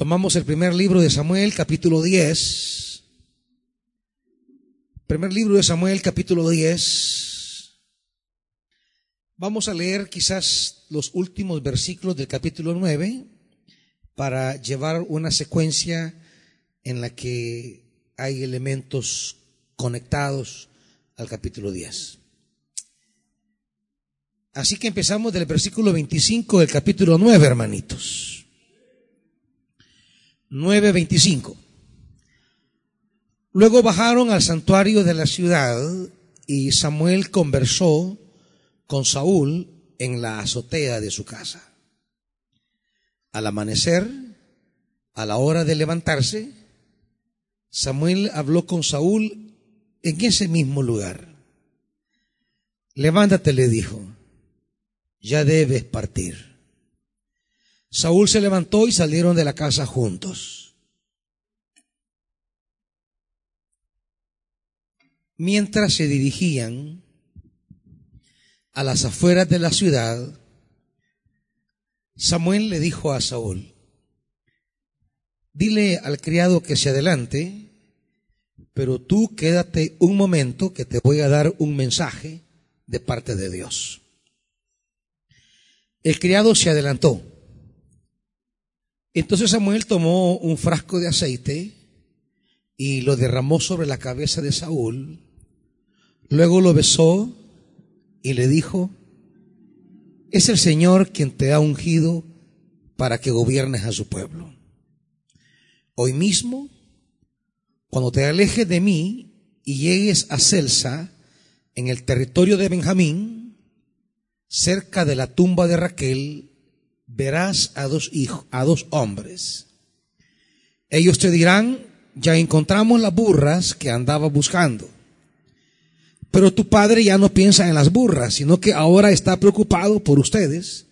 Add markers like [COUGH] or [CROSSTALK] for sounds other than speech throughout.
Tomamos el primer libro de Samuel, capítulo 10. Primer libro de Samuel, capítulo 10. Vamos a leer quizás los últimos versículos del capítulo 9 para llevar una secuencia en la que hay elementos conectados al capítulo 10. Así que empezamos del versículo 25 del capítulo 9, hermanitos. 9:25. Luego bajaron al santuario de la ciudad y Samuel conversó con Saúl en la azotea de su casa. Al amanecer, a la hora de levantarse, Samuel habló con Saúl en ese mismo lugar. Levántate, le dijo, ya debes partir. Saúl se levantó y salieron de la casa juntos. Mientras se dirigían a las afueras de la ciudad, Samuel le dijo a Saúl, dile al criado que se adelante, pero tú quédate un momento que te voy a dar un mensaje de parte de Dios. El criado se adelantó. Entonces Samuel tomó un frasco de aceite y lo derramó sobre la cabeza de Saúl. Luego lo besó y le dijo, es el Señor quien te ha ungido para que gobiernes a su pueblo. Hoy mismo, cuando te alejes de mí y llegues a Celsa, en el territorio de Benjamín, cerca de la tumba de Raquel, verás a dos hijos, a dos hombres. Ellos te dirán, ya encontramos las burras que andaba buscando. Pero tu padre ya no piensa en las burras, sino que ahora está preocupado por ustedes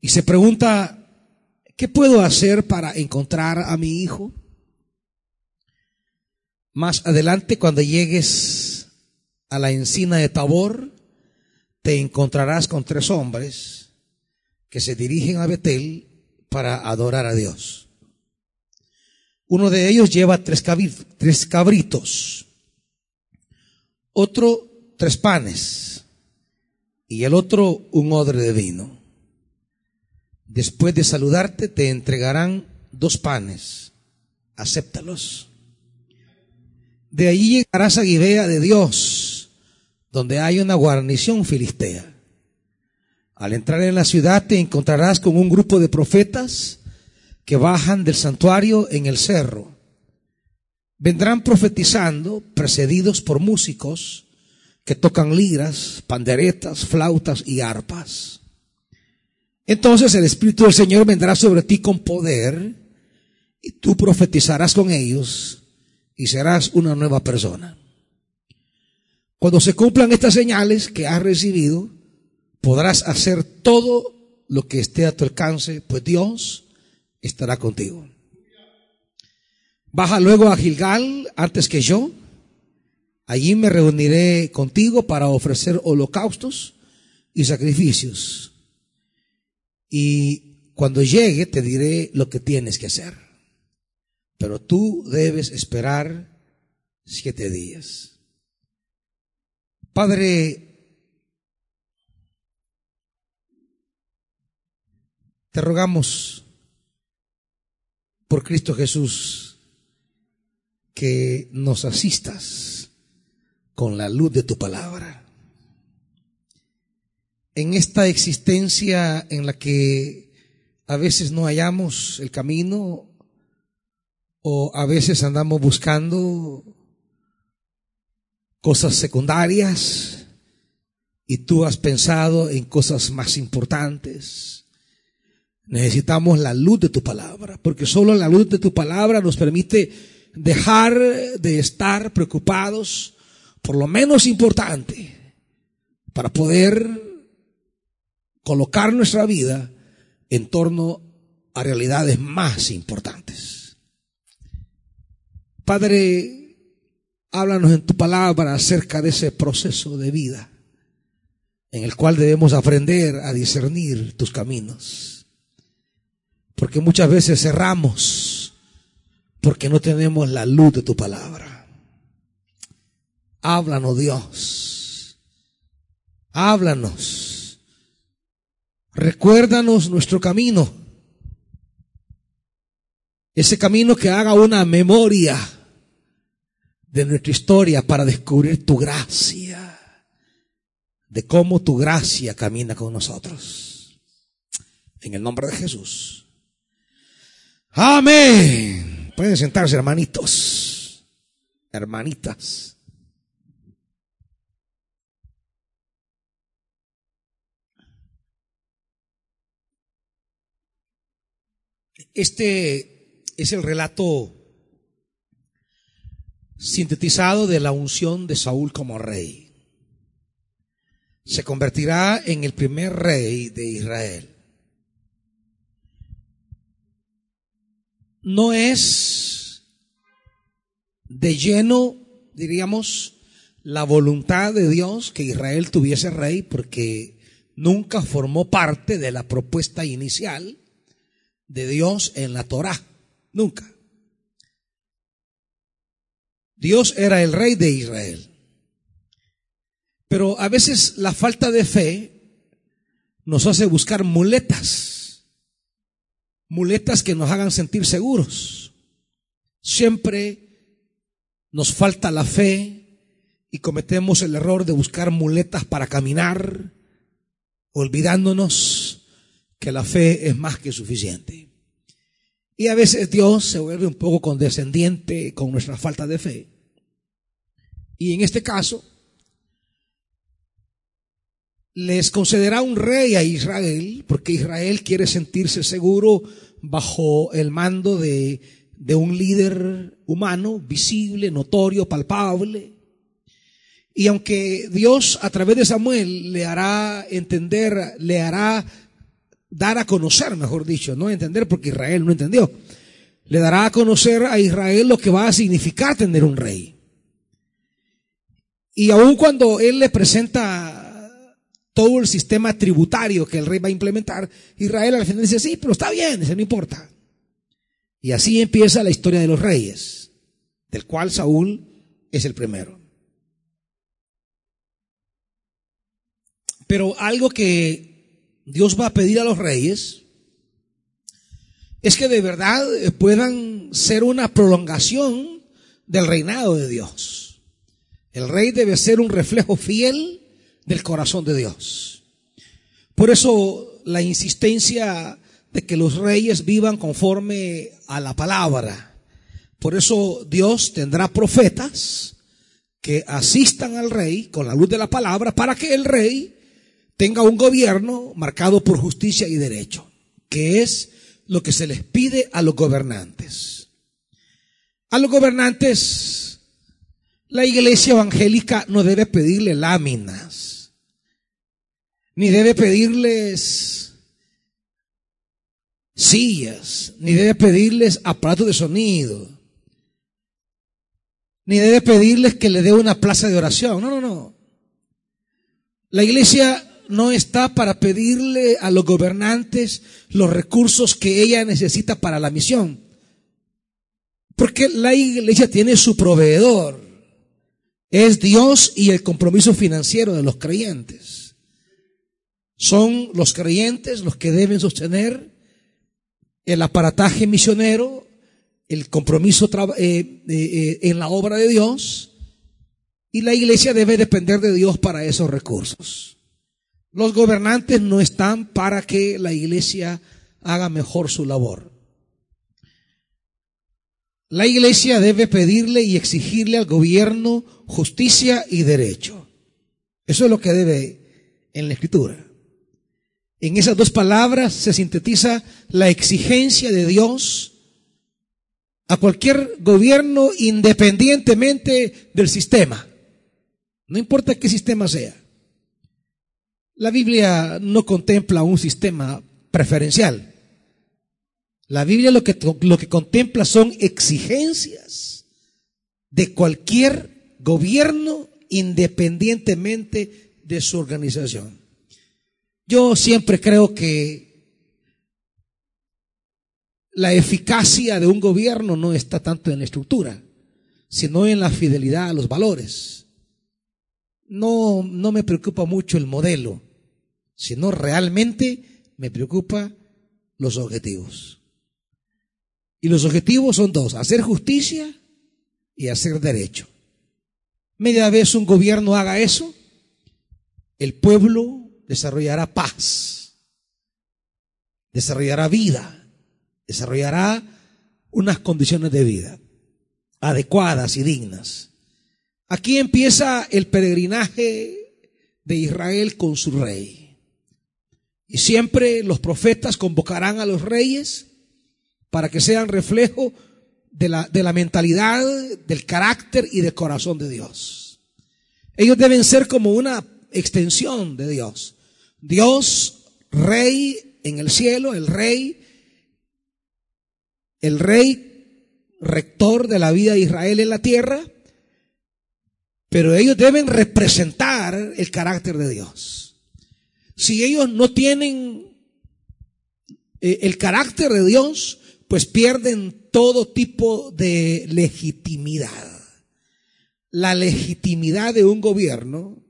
y se pregunta, ¿qué puedo hacer para encontrar a mi hijo? Más adelante, cuando llegues a la encina de Tabor, te encontrarás con tres hombres que se dirigen a Betel para adorar a Dios. Uno de ellos lleva tres, cabritos, otro tres panes y el otro un odre de vino. Después de saludarte te entregarán dos panes, acéptalos. De allí llegarás a Gibea de Dios, donde hay una guarnición filistea. Al entrar en la ciudad te encontrarás con un grupo de profetas que bajan del santuario en el cerro. Vendrán profetizando, precedidos por músicos que tocan liras, panderetas, flautas y arpas. Entonces el Espíritu del Señor vendrá sobre ti con poder y tú profetizarás con ellos y serás una nueva persona. Cuando se cumplan estas señales que has recibido, podrás hacer todo lo que esté a tu alcance, pues Dios estará contigo. Baja luego a Gilgal antes que yo. Allí me reuniré contigo para ofrecer holocaustos y sacrificios. Y cuando llegue te diré lo que tienes que hacer. Pero tú debes esperar siete días. Padre, te rogamos por Cristo Jesús que nos asistas con la luz de tu palabra. En esta existencia en la que a veces no hallamos el camino o a veces andamos buscando cosas secundarias y tú has pensado en cosas más importantes. Necesitamos la luz de tu palabra, porque solo la luz de tu palabra nos permite dejar de estar preocupados por lo menos importante para poder colocar nuestra vida en torno a realidades más importantes. Padre, háblanos en tu palabra acerca de ese proceso de vida en el cual debemos aprender a discernir tus caminos Porque muchas veces cerramos porque no tenemos la luz de tu palabra. Háblanos Dios. Háblanos. Recuérdanos nuestro camino. Ese camino que haga una memoria de nuestra historia para descubrir tu gracia, de cómo tu gracia camina con nosotros. En el nombre de Jesús. Amén. Pueden sentarse, hermanitos, hermanitas. Este es el relato sintetizado de la unción de Saúl como rey. Se convertirá en el primer rey de Israel. No es de lleno, diríamos, la voluntad de Dios que Israel tuviese rey porque nunca formó parte de la propuesta inicial de Dios en la Torá. Nunca. Dios era el rey de Israel. Pero a veces la falta de fe nos hace buscar muletas, muletas que nos hagan sentir seguros. Siempre nos falta la fe y cometemos el error de buscar muletas para caminar, olvidándonos que la fe es más que suficiente. Y a veces Dios se vuelve un poco condescendiente con nuestra falta de fe. Y en este caso, les concederá un rey a Israel, porque Israel quiere sentirse seguro bajo el mando de, de un líder humano, visible, notorio, palpable. Y aunque Dios a través de Samuel le hará entender, le hará dar a conocer, mejor dicho, no entender porque Israel no entendió. Le dará a conocer a Israel lo que va a significar tener un rey. Y aun cuando él le presenta todo el sistema tributario que el rey va a implementar, Israel al final dice, sí, pero está bien, eso no importa. Y así empieza la historia de los reyes, del cual Saúl es el primero. Pero algo que Dios va a pedir a los reyes es que de verdad puedan ser una prolongación del reinado de Dios. El rey debe ser un reflejo fiel del corazón de Dios. Por eso la insistencia de que los reyes vivan conforme a la palabra. Por eso Dios tendrá profetas que asistan al rey con la luz de la palabra para que el rey tenga un gobierno marcado por justicia y derecho, que es lo que se les pide a los gobernantes. A los gobernantes, la iglesia evangélica no debe pedirle láminas, ni debe pedirles sillas, ni debe pedirles aparatos de sonido, ni debe pedirles que le dé una plaza de oración. No, no, no. La iglesia no está para pedirle a los gobernantes los recursos que ella necesita para la misión. Porque la iglesia tiene su proveedor. Es Dios y el compromiso financiero de los creyentes. Son los creyentes los que deben sostener el aparataje misionero, el compromiso eh, eh, en la obra de Dios, y la iglesia debe depender de Dios para esos recursos. Los gobernantes no están para que la iglesia haga mejor su labor. La iglesia debe pedirle y exigirle al gobierno justicia y derecho. Eso es lo que debe en la escritura. En esas dos palabras se sintetiza la exigencia de Dios a cualquier gobierno independientemente del sistema. No importa qué sistema sea. La Biblia no contempla un sistema preferencial. La Biblia lo que, lo que contempla son exigencias de cualquier gobierno independientemente de su organización. Yo siempre creo que la eficacia de un gobierno no está tanto en la estructura, sino en la fidelidad a los valores. No, no me preocupa mucho el modelo, sino realmente me preocupa los objetivos. Y los objetivos son dos, hacer justicia y hacer derecho. Media vez un gobierno haga eso, el pueblo desarrollará paz, desarrollará vida, desarrollará unas condiciones de vida adecuadas y dignas. Aquí empieza el peregrinaje de Israel con su rey. Y siempre los profetas convocarán a los reyes para que sean reflejo de la, de la mentalidad, del carácter y del corazón de Dios. Ellos deben ser como una extensión de Dios. Dios, rey en el cielo, el rey, el rey rector de la vida de Israel en la tierra, pero ellos deben representar el carácter de Dios. Si ellos no tienen eh, el carácter de Dios, pues pierden todo tipo de legitimidad. La legitimidad de un gobierno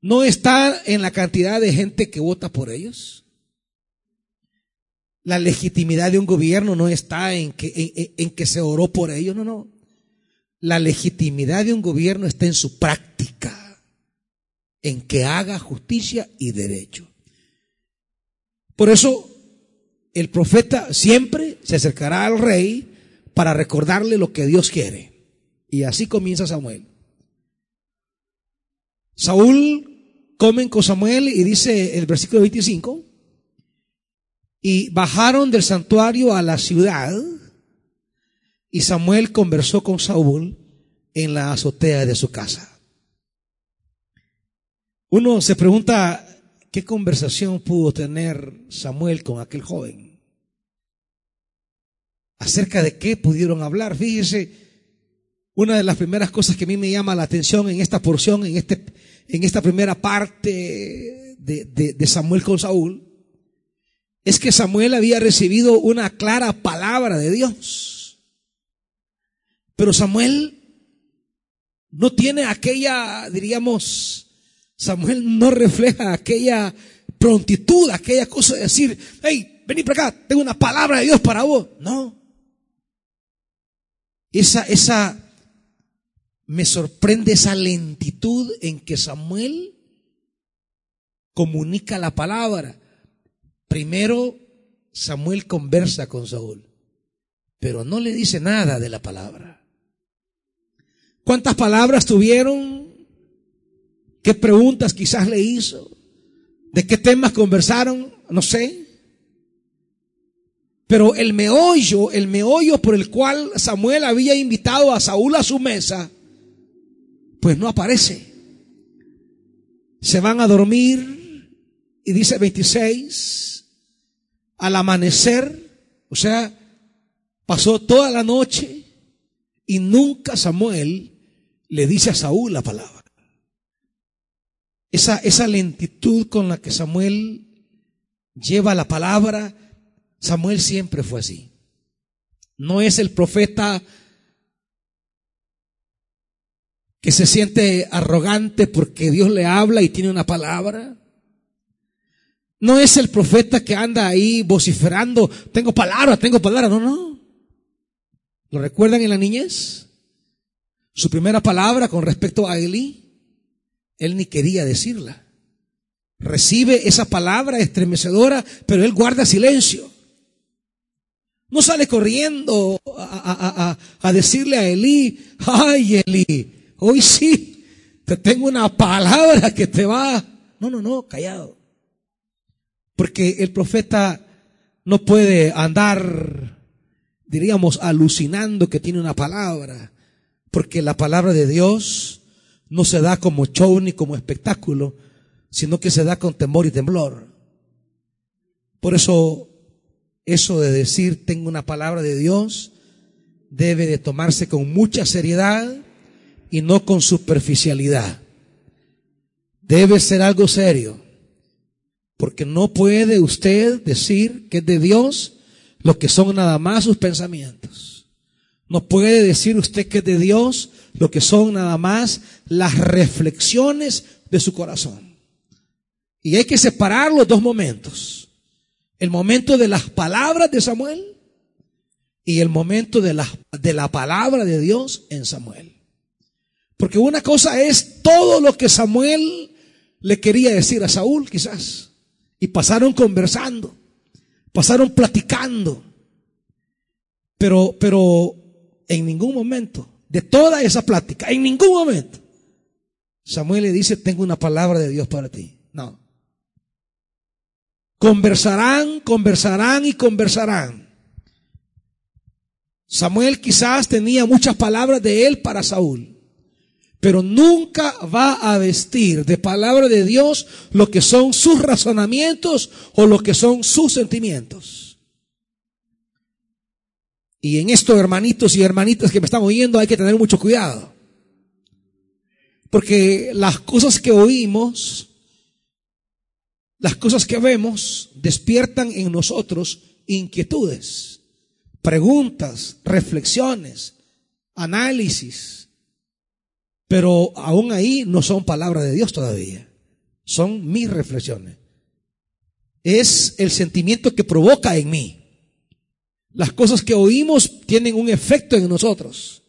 no está en la cantidad de gente que vota por ellos. La legitimidad de un gobierno no está en que, en, que se oró por ellos, no, no. La legitimidad de un gobierno está en su práctica, en que haga justicia y derecho. Por eso el profeta siempre se acercará al rey para recordarle lo que Dios quiere. Y así comienza Samuel. Saúl comen con Samuel y dice el versículo 25, y bajaron del santuario a la ciudad y Samuel conversó con Saúl en la azotea de su casa. Uno se pregunta qué conversación pudo tener Samuel con aquel joven. Acerca de qué pudieron hablar. Fíjese, una de las primeras cosas que a mí me llama la atención en esta porción, en, este, en esta primera parte de, de Samuel con Saúl, es que Samuel había recibido una clara palabra de Dios. Pero Samuel no tiene aquella, diríamos, Samuel no refleja aquella prontitud, aquella cosa de decir, hey, vení para acá, tengo una palabra de Dios para vos. No. Esa, esa me sorprende esa lentitud en que Samuel comunica la palabra. Primero, Samuel conversa con Saúl, pero no le dice nada de la palabra. ¿Cuántas palabras tuvieron? ¿Qué preguntas quizás le hizo? ¿De qué temas conversaron? No sé. Pero el meollo, el meollo por el cual Samuel había invitado a Saúl a su mesa, pues no aparece. Se van a dormir y dice 26, al amanecer, o sea, pasó toda la noche y nunca Samuel le dice a Saúl la palabra. Esa, esa lentitud con la que Samuel lleva la palabra, Samuel siempre fue así. No es el profeta que se siente arrogante porque Dios le habla y tiene una palabra. No es el profeta que anda ahí vociferando, tengo palabra, tengo palabra. No, no. ¿Lo recuerdan en la niñez? Su primera palabra con respecto a Eli, él ni quería decirla. Recibe esa palabra estremecedora, pero él guarda silencio. No sale corriendo a, a decirle a Eli, ay Eli, Hoy sí, te tengo una palabra que te va. No, no, no, callado. Porque el profeta no puede andar, diríamos, alucinando que tiene una palabra. Porque la palabra de Dios no se da como show ni como espectáculo, sino que se da con temor y temblor. Por eso, eso de decir tengo una palabra de Dios debe de tomarse con mucha seriedad y no con superficialidad. Debe ser algo serio, porque no puede usted decir que es de Dios, lo que son nada más sus pensamientos. No puede decir usted que es de Dios lo que son nada más las reflexiones de su corazón. Y hay que separar los dos momentos. El momento de las palabras de Samuel y el momento de la, de la palabra de Dios en Samuel. Porque una cosa es todo lo que Samuel le quería decir a Saúl, quizás. Y pasaron conversando, pasaron platicando. Pero, pero en ningún momento, de toda esa plática, en ningún momento, Samuel le dice, tengo una palabra de Dios para ti. No. Conversarán, conversarán y conversarán. Samuel quizás tenía muchas palabras de él para Saúl pero nunca va a vestir de palabra de Dios lo que son sus razonamientos o lo que son sus sentimientos. Y en esto, hermanitos y hermanitas que me están oyendo, hay que tener mucho cuidado. Porque las cosas que oímos, las cosas que vemos, despiertan en nosotros inquietudes, preguntas, reflexiones, análisis pero aún ahí no son palabras de Dios todavía. Son mis reflexiones. Es el sentimiento que provoca en mí. Las cosas que oímos tienen un efecto en nosotros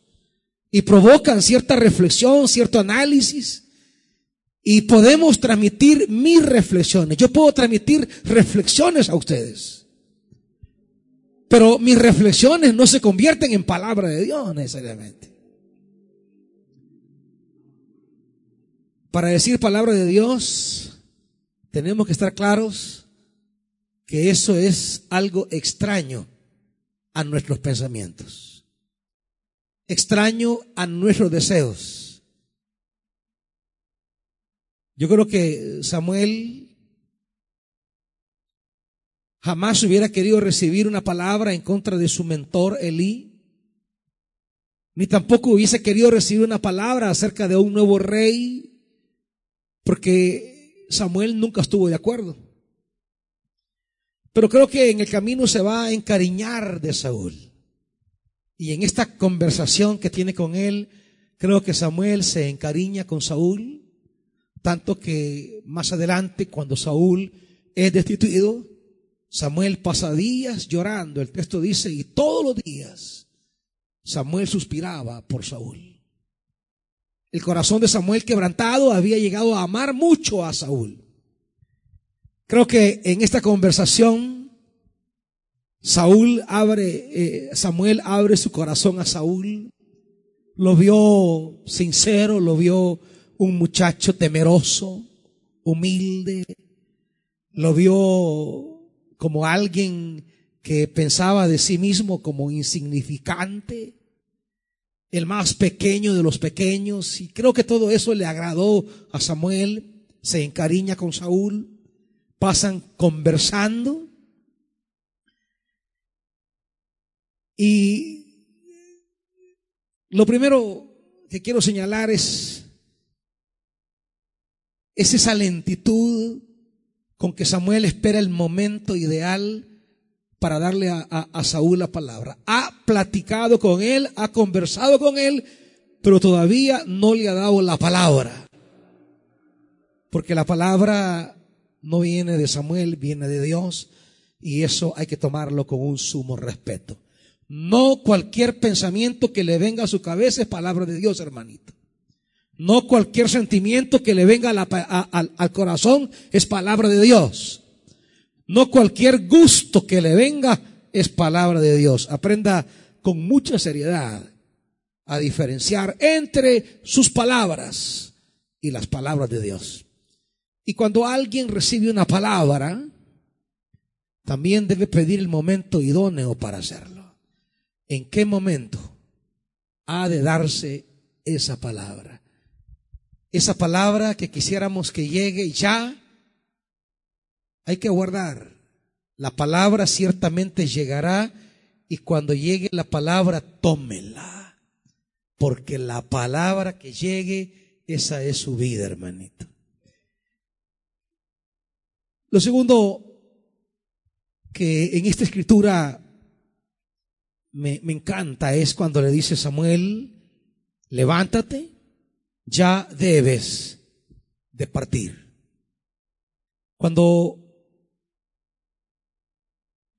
y provocan cierta reflexión, cierto análisis. Y podemos transmitir mis reflexiones. Yo puedo transmitir reflexiones a ustedes. Pero mis reflexiones no se convierten en palabra de Dios necesariamente. Para decir palabra de Dios, tenemos que estar claros que eso es algo extraño a nuestros pensamientos, extraño a nuestros deseos. Yo creo que Samuel jamás hubiera querido recibir una palabra en contra de su mentor Elí, ni tampoco hubiese querido recibir una palabra acerca de un nuevo rey porque Samuel nunca estuvo de acuerdo. Pero creo que en el camino se va a encariñar de Saúl. Y en esta conversación que tiene con él, creo que Samuel se encariña con Saúl, tanto que más adelante, cuando Saúl es destituido, Samuel pasa días llorando. El texto dice, y todos los días Samuel suspiraba por Saúl. El corazón de Samuel quebrantado había llegado a amar mucho a Saúl. Creo que en esta conversación Saúl abre, eh, Samuel abre su corazón a Saúl. Lo vio sincero, lo vio un muchacho temeroso, humilde. Lo vio como alguien que pensaba de sí mismo como insignificante el más pequeño de los pequeños. Y creo que todo eso le agradó a Samuel. Se encariña con Saúl. Pasan conversando. Y lo primero que quiero señalar es, es esa lentitud con que Samuel espera el momento ideal para darle a, Saúl la palabra. Ha platicado con él, ha conversado con él, pero todavía no le ha dado la palabra. Porque la palabra no viene de Samuel, viene de Dios, y eso hay que tomarlo con un sumo respeto. No cualquier pensamiento que le venga a su cabeza es palabra de Dios, hermanito. No cualquier sentimiento que le venga al corazón es palabra de Dios. No cualquier gusto que le venga es palabra de Dios. Aprenda con mucha seriedad a diferenciar entre sus palabras y las palabras de Dios. Y cuando alguien recibe una palabra, también debe pedir el momento idóneo para hacerlo. ¿En qué momento ha de darse esa palabra? Esa palabra que quisiéramos que llegue ya hay que guardar. La palabra ciertamente llegará y cuando llegue la palabra, tómela. Porque la palabra que llegue, esa es su vida, hermanito. Lo segundo que en esta escritura me, me encanta es cuando le dice Samuel, levántate, ya debes de partir. Cuando,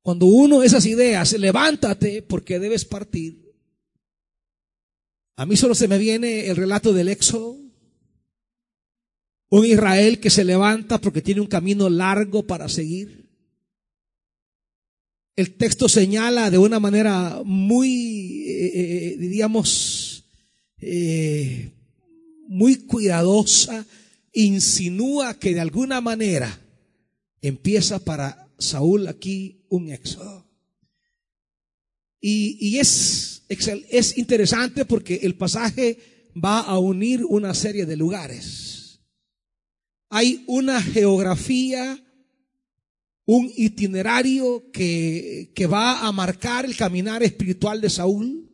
cuando uno esas ideas, levántate porque debes partir. A mí solo se me viene el relato del Éxodo. Un Israel que se levanta porque tiene un camino largo para seguir. El texto señala de una manera muy, eh, eh, diríamos, eh, muy cuidadosa, insinúa que de alguna manera empieza para Saúl aquí un éxodo. Y, y es, es interesante porque el pasaje va a unir una serie de lugares. Hay una geografía un itinerario que, que va a marcar el caminar espiritual de Saúl,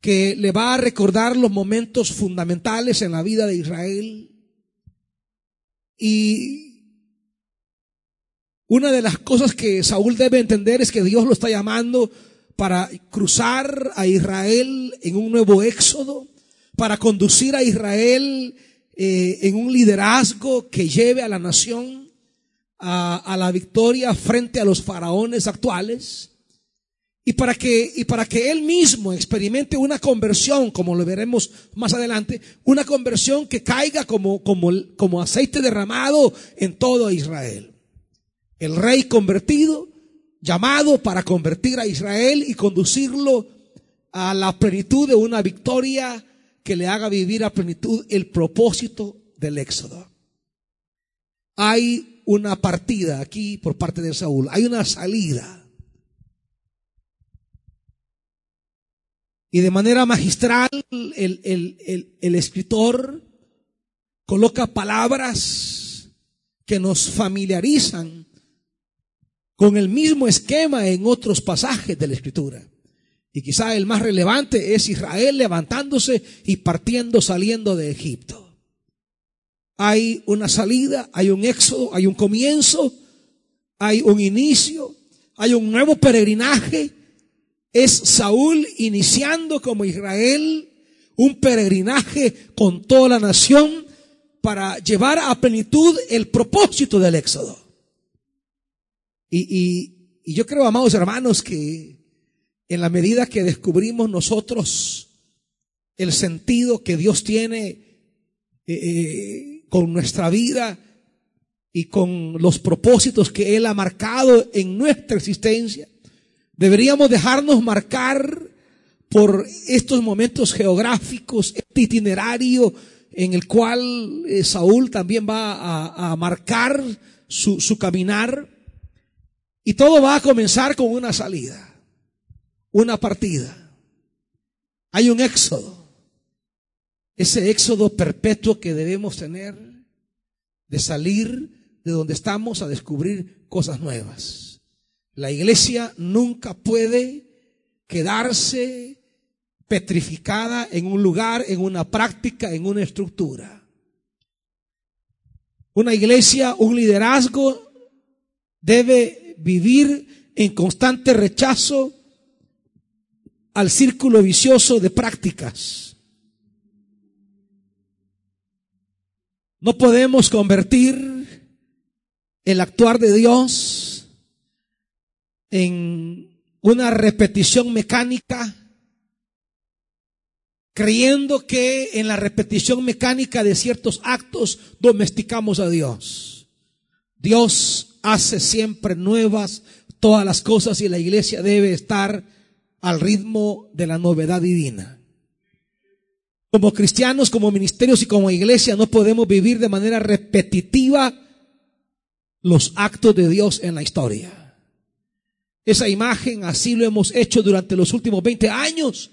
que le va a recordar los momentos fundamentales en la vida de Israel. Y una de las cosas que Saúl debe entender es que Dios lo está llamando para cruzar a Israel en un nuevo éxodo, para conducir a Israel eh, en un liderazgo que lleve a la nación a, la victoria frente a los faraones actuales y para que y para que él mismo experimente una conversión, como lo veremos más adelante, una conversión que caiga como como como aceite derramado en todo Israel. El rey convertido, llamado para convertir a Israel y conducirlo a la plenitud de una victoria que le haga vivir a plenitud el propósito del éxodo. Hay una partida aquí por parte de Saúl, hay una salida. Y de manera magistral el, el, escritor coloca palabras que nos familiarizan con el mismo esquema en otros pasajes de la escritura. Y quizá el más relevante es Israel levantándose y partiendo, saliendo de Egipto hay una salida, hay un éxodo, hay un comienzo, hay un inicio, hay un nuevo peregrinaje. Es Saúl iniciando como Israel un peregrinaje con toda la nación para llevar a plenitud el propósito del éxodo. Y, yo creo, amados hermanos, que en la medida que descubrimos nosotros el sentido que Dios tiene, eh, eh con nuestra vida y con los propósitos que Él ha marcado en nuestra existencia. Deberíamos dejarnos marcar por estos momentos geográficos, este itinerario en el cual eh, Saúl también va a, marcar su, su caminar. Y todo va a comenzar con una salida, una partida. Hay un éxodo ese éxodo perpetuo que debemos tener de salir de donde estamos a descubrir cosas nuevas. La iglesia nunca puede quedarse petrificada en un lugar, en una práctica, en una estructura. Una iglesia, un liderazgo debe vivir en constante rechazo al círculo vicioso de prácticas No podemos convertir el actuar de Dios en una repetición mecánica, creyendo que en la repetición mecánica de ciertos actos domesticamos a Dios. Dios hace siempre nuevas todas las cosas y la iglesia debe estar al ritmo de la novedad divina. Como cristianos, como ministerios y como iglesia no podemos vivir de manera repetitiva los actos de Dios en la historia. Esa imagen, así lo hemos hecho durante los últimos 20 años,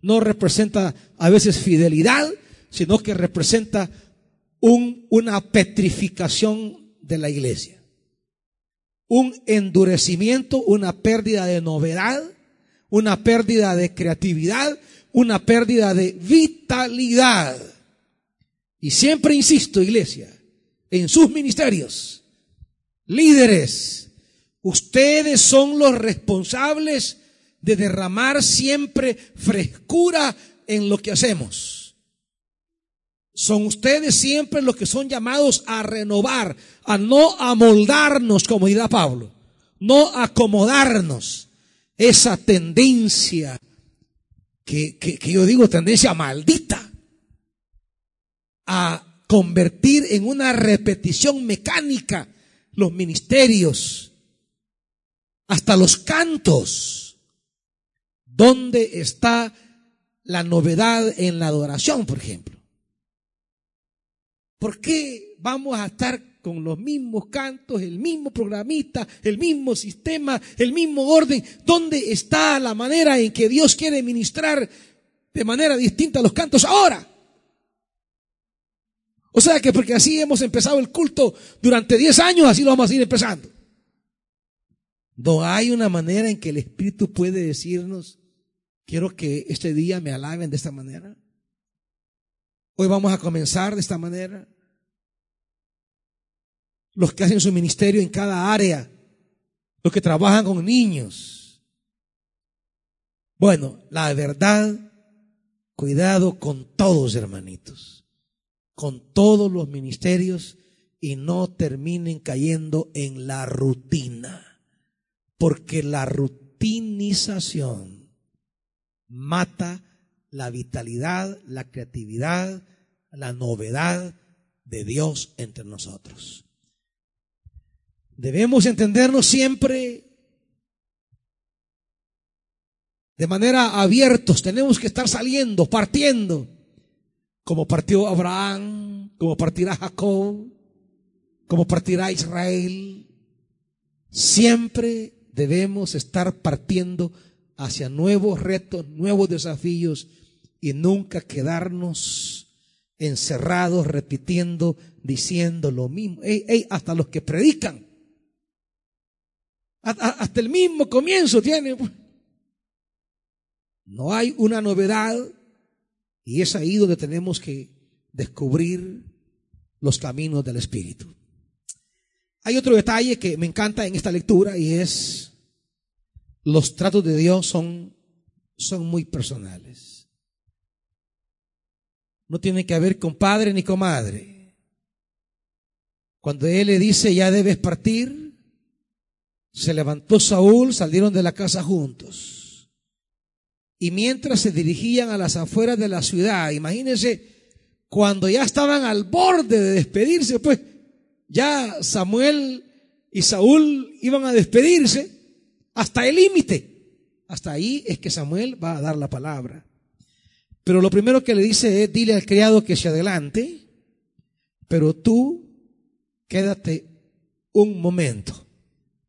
no representa a veces fidelidad, sino que representa un, una petrificación de la iglesia. Un endurecimiento, una pérdida de novedad, una pérdida de creatividad, una pérdida de vitalidad. Y siempre insisto, iglesia, en sus ministerios, líderes, ustedes son los responsables de derramar siempre frescura en lo que hacemos. Son ustedes siempre los que son llamados a renovar, a no amoldarnos, como dirá Pablo, no acomodarnos. Esa tendencia que, que, yo digo tendencia maldita a convertir en una repetición mecánica los ministerios, hasta los cantos. ¿Dónde está la novedad en la adoración, por ejemplo? ¿Por qué vamos a estar con los mismos cantos, el mismo programista, el mismo sistema, el mismo orden? ¿Dónde está la manera en que Dios quiere ministrar de manera distinta los cantos ahora? O sea que porque así hemos empezado el culto durante 10 años, así lo vamos a ir empezando. No hay una manera en que el Espíritu puede decirnos, quiero que este día me alaben de esta manera. Hoy vamos a comenzar de esta manera. Los que hacen su ministerio en cada área, los que trabajan con niños. Bueno, la verdad, cuidado con todos, hermanitos, con todos los ministerios y no terminen cayendo en la rutina porque la rutinización mata la vitalidad, la creatividad, la novedad de Dios entre nosotros. Debemos entendernos siempre de manera abiertos, tenemos que estar saliendo, partiendo, como partió Abraham, como partirá Jacob, como partirá Israel. Siempre debemos estar partiendo hacia nuevos retos, nuevos desafíos y nunca quedarnos encerrados repitiendo, diciendo lo mismo. hasta los que predican, hasta el mismo comienzo tiene. Pues. No hay una novedad y es ahí donde tenemos que descubrir los caminos del Espíritu. Hay otro detalle que me encanta en esta lectura y es los tratos de Dios son, son muy personales. No tiene que ver con padre ni con madre. Cuando Él le dice, ya debes partir, se levantó Saúl, salieron de la casa juntos. Y mientras se dirigían a las afueras de la ciudad, imagínense, cuando ya estaban al borde de despedirse, pues ya Samuel y Saúl iban a despedirse hasta el límite. Hasta ahí es que Samuel va a dar la palabra. Pero lo primero que le dice es, dile al criado que se adelante, pero tú quédate un momento,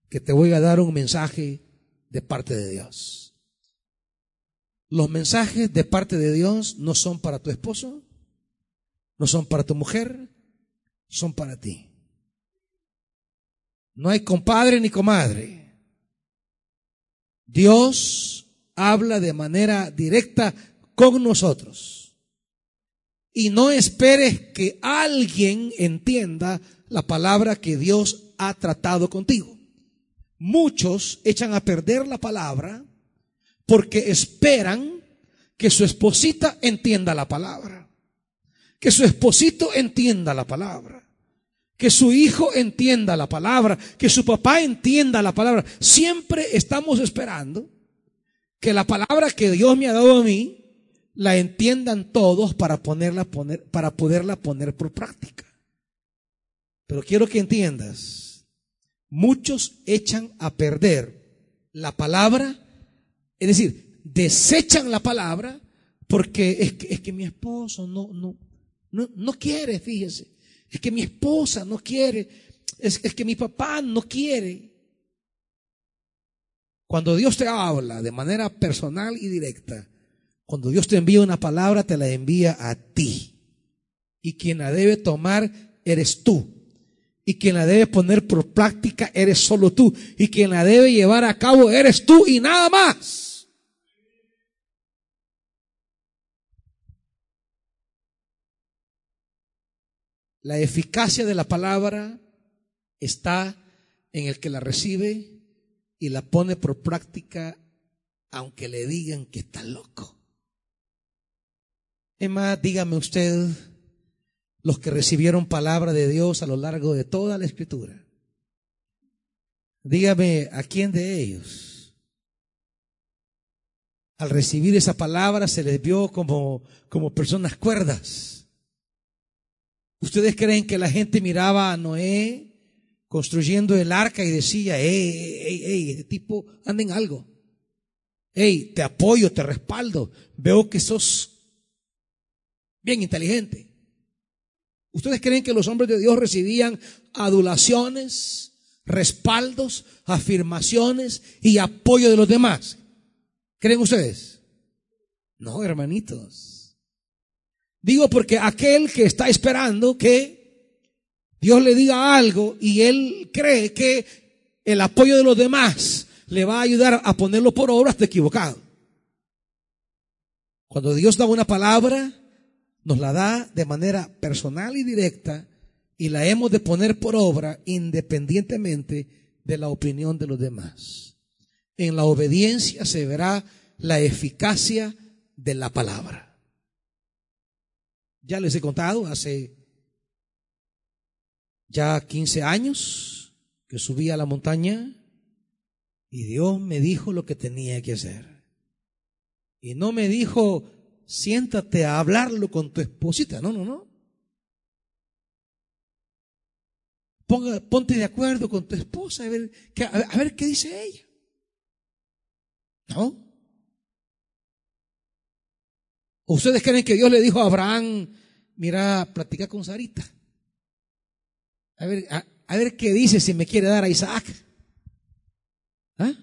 que te voy a dar un mensaje de parte de Dios. Los mensajes de parte de Dios no son para tu esposo, no son para tu mujer, son para ti. No hay compadre ni comadre. Dios habla de manera directa con nosotros. Y no esperes que alguien entienda la palabra que Dios ha tratado contigo. Muchos echan a perder la palabra porque esperan que su esposita entienda la palabra, que su esposito entienda la palabra que su hijo entienda la palabra, que su papá entienda la palabra. Siempre estamos esperando que la palabra que Dios me ha dado a mí la entiendan todos para ponerla poner para poderla poner por práctica. Pero quiero que entiendas, muchos echan a perder la palabra, es decir, desechan la palabra porque es que, es que mi esposo no, no, no, no quiere, fíjese es que mi esposa no quiere, es, que mi papá no quiere. Cuando Dios te habla de manera personal y directa, cuando Dios te envía una palabra, te la envía a ti. Y quien la debe tomar eres tú. Y quien la debe poner por práctica eres solo tú. Y quien la debe llevar a cabo eres tú y nada más. La eficacia de la palabra está en el que la recibe y la pone por práctica aunque le digan que está loco. Es más, dígame usted, los que recibieron palabra de Dios a lo largo de toda la escritura. Dígame a quién de ellos. Al recibir esa palabra se les vio como, como personas cuerdas. ¿Ustedes creen que la gente miraba a Noé construyendo el arca y decía, hey, hey, hey, este tipo anda en algo? Hey, te apoyo, te respaldo. Veo que sos bien inteligente. ¿Ustedes creen que los hombres de Dios recibían adulaciones, respaldos, afirmaciones y apoyo de los demás? ¿Creen ustedes? No, hermanitos. Digo porque aquel que está esperando que Dios le diga algo y él cree que el apoyo de los demás le va a ayudar a ponerlo por obra, está equivocado. Cuando Dios da una palabra, nos la da de manera personal y directa y la hemos de poner por obra independientemente de la opinión de los demás. En la obediencia se verá la eficacia de la palabra. Ya les he contado hace ya 15 años que subí a la montaña y Dios me dijo lo que tenía que hacer. Y no me dijo, siéntate a hablarlo con tu esposita. No, no, no. Ponga, ponte de acuerdo con tu esposa a ver, a ver qué dice ella. ¿No? ¿Ustedes creen que Dios le dijo a Abraham, mira, platica con Sarita? A ver, a ver qué dice si me quiere dar a Isaac. ¿Ah?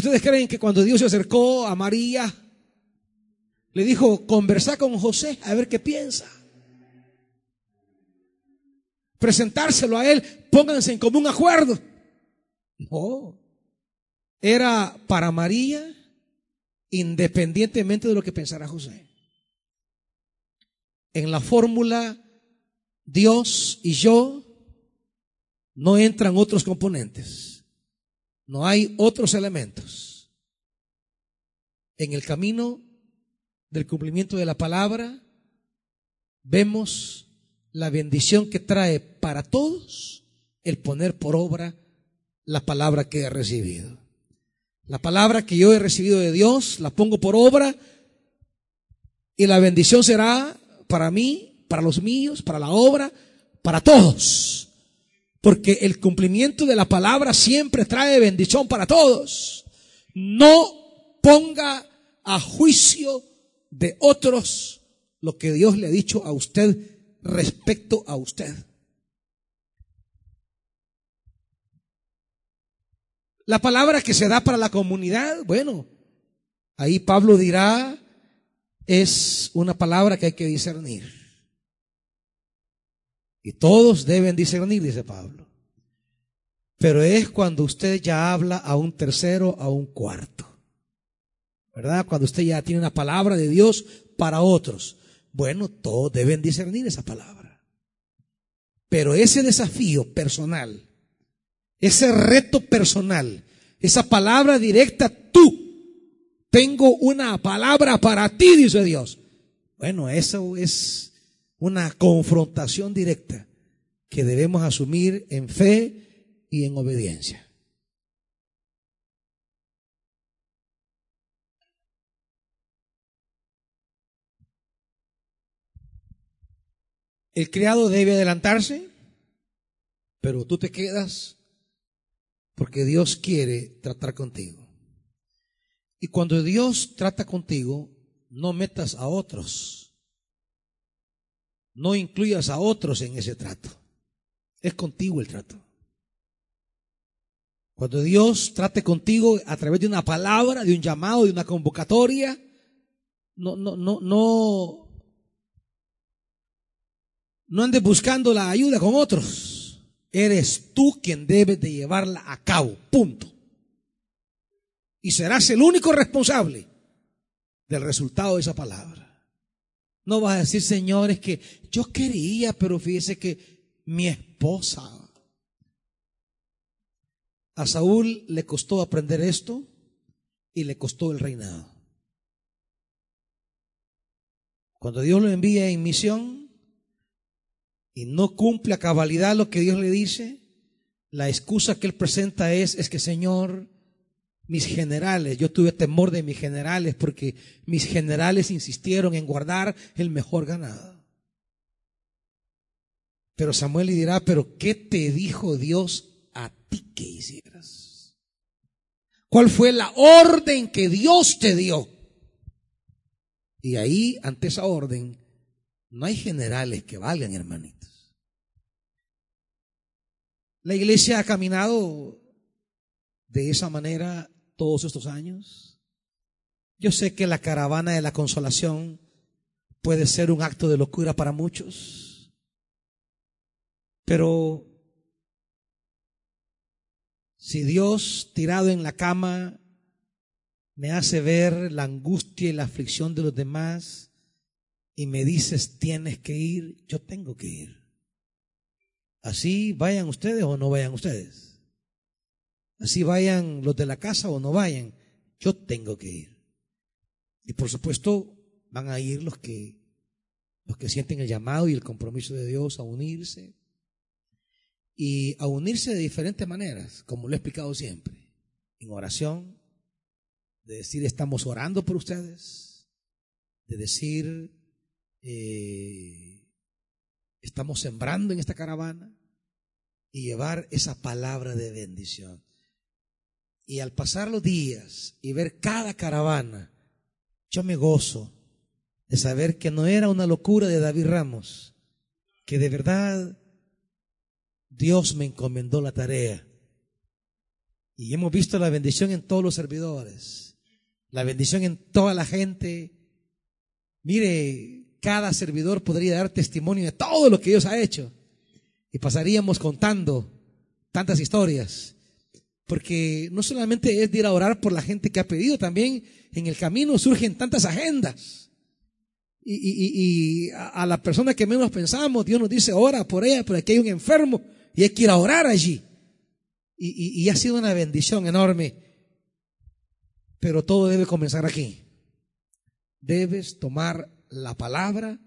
¿Ustedes creen que cuando Dios se acercó a María, le dijo, conversar con José, a ver qué piensa? Presentárselo a él, pónganse en común acuerdo. No, era para María independientemente de lo que pensara José. En la fórmula Dios y yo no entran otros componentes. No hay otros elementos. En el camino del cumplimiento de la palabra vemos la bendición que trae para todos el poner por obra la palabra que he recibido. La palabra que yo he recibido de Dios la pongo por obra y la bendición será para mí, para los míos, para la obra, para todos. Porque el cumplimiento de la palabra siempre trae bendición para todos. No ponga a juicio de otros lo que Dios le ha dicho a usted respecto a usted. La palabra que se da para la comunidad, bueno, ahí Pablo dirá, es una palabra que hay que discernir. Y todos deben discernir, dice Pablo. Pero es cuando usted ya habla a un tercero, a un cuarto. ¿Verdad? Cuando usted ya tiene una palabra de Dios para otros. Bueno, todos deben discernir esa palabra. Pero ese desafío personal, ese reto personal, esa palabra directa, tú, tengo una palabra para ti, dice Dios. Bueno, eso es una confrontación directa que debemos asumir en fe y en obediencia. El criado debe adelantarse, pero tú te quedas porque Dios quiere tratar contigo. Y cuando Dios trata contigo, no metas a otros no incluyas a otros en ese trato. Es contigo el trato. Cuando Dios trate contigo a través de una palabra, de un llamado, de una convocatoria, no, no, no, no, no andes buscando la ayuda con otros. Eres tú quien debes de llevarla a cabo. Punto. Y serás el único responsable del resultado de esa palabra. No vas a decir, señores, que yo quería, pero fíjese que mi esposa. A Saúl le costó aprender esto y le costó el reinado. Cuando Dios lo envía en misión y no cumple a cabalidad lo que Dios le dice, la excusa que él presenta es, es que Señor, mis generales, yo tuve temor de mis generales porque mis generales insistieron en guardar el mejor ganado. Pero Samuel le dirá, pero ¿qué te dijo Dios a ti que hicieras? ¿Cuál fue la orden que Dios te dio? Y ahí, ante esa orden, no hay generales que valgan, hermanitos. La iglesia ha caminado de esa manera todos estos años. Yo sé que la caravana de la consolación puede ser un acto de locura para muchos. Pero si Dios tirado en la cama me hace ver la angustia y la aflicción de los demás y me dices tienes que ir, yo tengo que ir. Así vayan ustedes o no vayan ustedes. Así vayan los de la casa o no vayan, yo tengo que ir. Y por supuesto van a ir los que los que sienten el llamado y el compromiso de Dios a unirse y a unirse de diferentes maneras, como lo he explicado siempre, en oración, de decir estamos orando por ustedes, de decir eh, estamos sembrando en esta caravana y llevar esa palabra de bendición. Y al pasar los días y ver cada caravana, yo me gozo de saber que no era una locura de David Ramos, que de verdad Dios me encomendó la tarea. Y hemos visto la bendición en todos los servidores, la bendición en toda la gente. Mire, cada servidor podría dar testimonio de todo lo que Dios ha hecho. Y pasaríamos contando tantas historias. Porque no solamente es de ir a orar por la gente que ha pedido, también en el camino surgen tantas agendas. Y, a, la persona que menos pensamos, Dios nos dice, ora por ella, por aquí hay un enfermo y hay que ir a orar allí. Y, ha sido una bendición enorme. Pero todo debe comenzar aquí. Debes tomar la palabra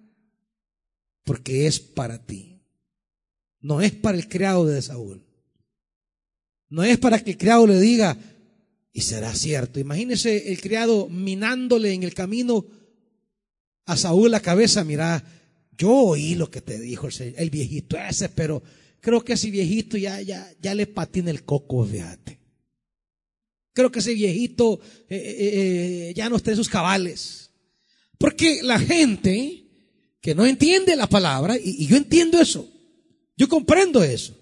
porque es para ti. No es para el criado de Saúl. No es para que el criado le diga, y será cierto. Imagínese el criado minándole en el camino a Saúl la cabeza. Mira, yo oí lo que te dijo el, el viejito ese, pero Creo que ese viejito ya, ya, ya le patina el coco, fíjate. Creo que ese viejito eh, eh, eh, ya no está en sus cabales. Porque la gente que no entiende la palabra, y, y yo entiendo eso, yo comprendo eso.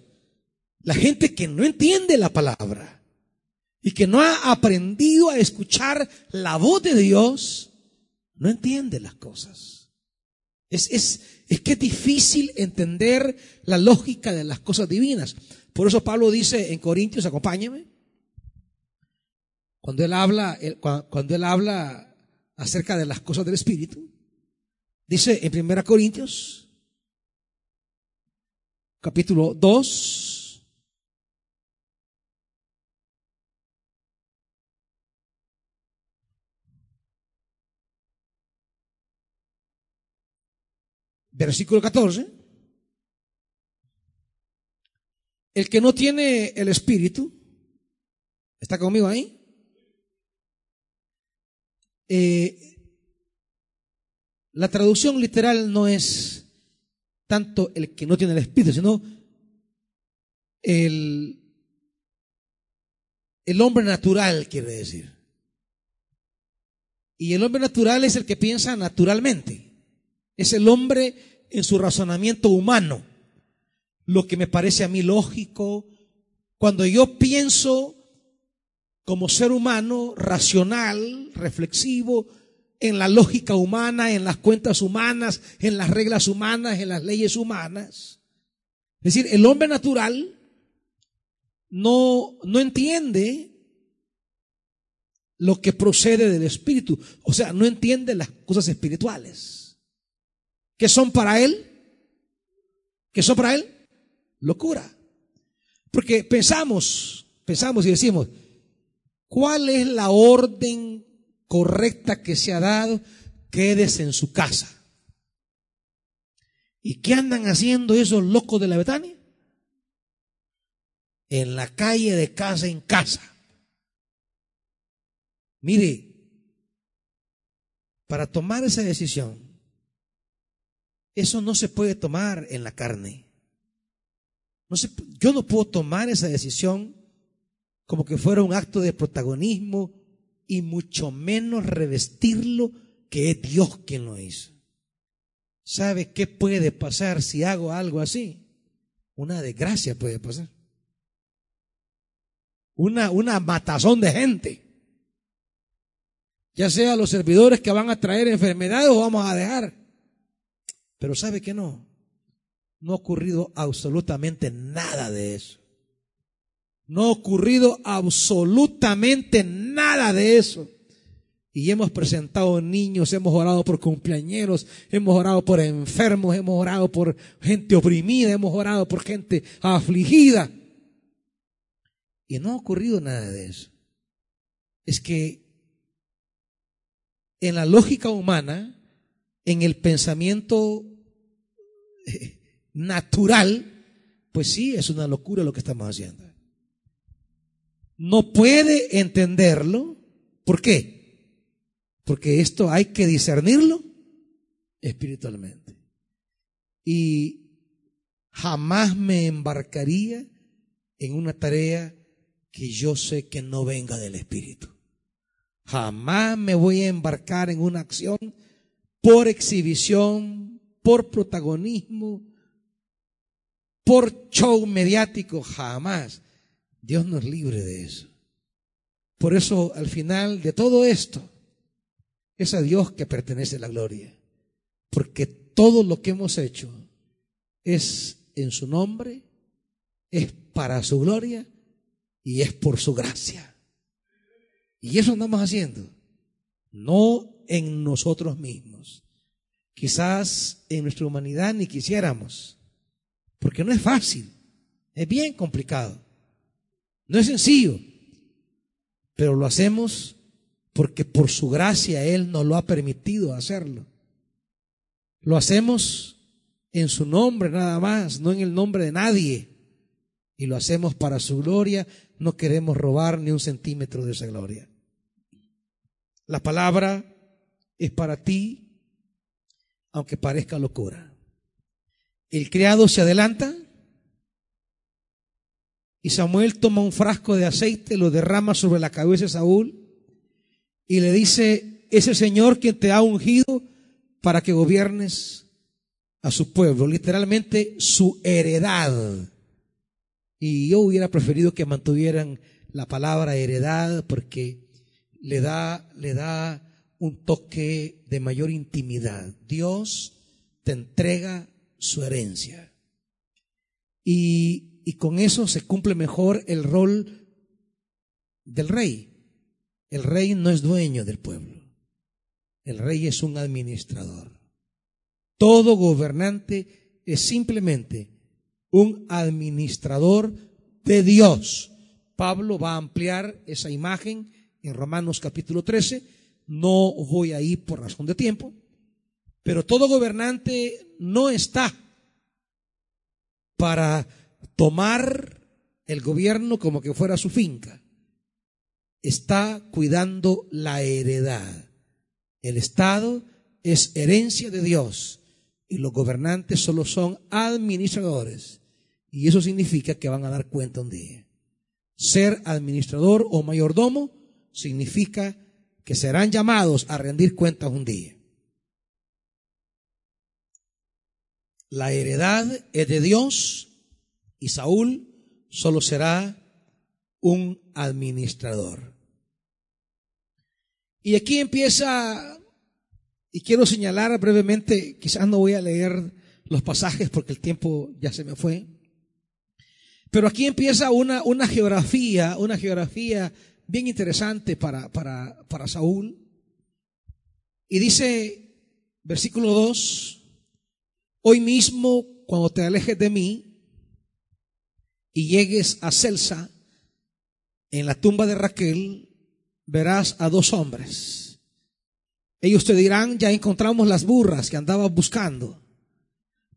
La gente que no entiende la palabra y que no ha aprendido a escuchar la voz de Dios, no entiende las cosas. Es, es, es que es difícil entender la lógica de las cosas divinas. Por eso Pablo dice en Corintios, acompáñame, cuando él habla, cuando él habla acerca de las cosas del Espíritu, dice en 1 Corintios, capítulo 2, versículo 14, el que no tiene el Espíritu, ¿está conmigo ahí? Eh, la traducción literal no es tanto el que no tiene el Espíritu, sino el, el hombre natural, quiere decir. Y el hombre natural es el que piensa naturalmente. Es el hombre en su razonamiento humano. Lo que me parece a mí lógico. Cuando yo pienso como ser humano, racional, reflexivo, en la lógica humana, en las cuentas humanas, en las reglas humanas, en las leyes humanas. Es decir, el hombre natural no, no entiende lo que procede del espíritu. O sea, no entiende las cosas espirituales. ¿Qué son para él? ¿Qué son para él? Locura. Porque pensamos pensamos y decimos, ¿cuál es la orden correcta que se ha dado? Quédese en su casa. ¿Y qué andan haciendo esos locos de la Betania? En la calle de casa en casa. Mire, para tomar esa decisión, eso no se puede tomar en la carne. No yo no puedo tomar esa decisión como que fuera un acto de protagonismo y mucho menos revestirlo que es Dios quien lo hizo. ¿Sabe qué puede pasar si hago algo así? Una desgracia puede pasar. Una, una matazón de gente. Ya sea los servidores que van a traer enfermedades o vamos a dejar. Pero ¿sabe que no? No ha ocurrido absolutamente nada de eso. No ha ocurrido absolutamente nada de eso. Y hemos presentado niños, hemos orado por cumpleañeros, hemos orado por enfermos, hemos orado por gente oprimida, hemos orado por gente afligida. Y no ha ocurrido nada de eso. Es que en la lógica humana, en el pensamiento [LAUGHS] natural, pues sí, es una locura lo que estamos haciendo. No puede entenderlo. ¿Por qué? Porque esto hay que discernirlo espiritualmente. Y jamás me embarcaría en una tarea que yo sé que no venga del Espíritu. Jamás me voy a embarcar en una acción por exhibición, por protagonismo, por show mediático, jamás. Dios nos libre de eso. Por eso, al final de todo esto, es a Dios que pertenece la gloria. Porque todo lo que hemos hecho es en su nombre, es para su gloria y es por su gracia. Y eso andamos haciendo. No en nosotros mismos. Quizás en nuestra humanidad ni quisiéramos. Porque no es fácil. Es bien complicado. No es sencillo. Pero lo hacemos porque por su gracia Él nos lo ha permitido hacerlo. Lo hacemos en su nombre nada más, no en el nombre de nadie. Y lo hacemos para su gloria, no queremos robar ni un centímetro de esa gloria. La palabra es para ti, aunque parezca locura. El criado se adelanta y Samuel toma un frasco de aceite, lo derrama sobre la cabeza de Saúl y le dice, es el Señor quien te ha ungido para que gobiernes a su pueblo, literalmente su heredad. Y yo hubiera preferido que mantuvieran la palabra heredad porque le da, le da un toque de mayor intimidad. Dios te entrega su herencia. Y, con eso se cumple mejor el rol del rey. El rey no es dueño del pueblo. El rey es un administrador. Todo gobernante es simplemente un administrador de Dios. Pablo va a ampliar esa imagen en Romanos capítulo 13. No voy a ir por razón de tiempo. Pero todo gobernante no está para tomar el gobierno como que fuera su finca está cuidando la heredad. El Estado es herencia de Dios y los gobernantes solo son administradores. Y eso significa que van a dar cuenta un día. Ser administrador o mayordomo significa que serán llamados a rendir cuentas un día. La heredad es de Dios y Saúl solo será un administrador. Y aquí empieza, y quiero señalar brevemente, quizás no voy a leer los pasajes porque el tiempo ya se me fue, pero aquí empieza una, una geografía, una geografía bien interesante para, para, para Saúl. Y dice, versículo 2, hoy mismo cuando te alejes de mí y llegues a Celsa, en la tumba de Raquel verás a dos hombres. Ellos te dirán, ya encontramos las burras que andabas buscando.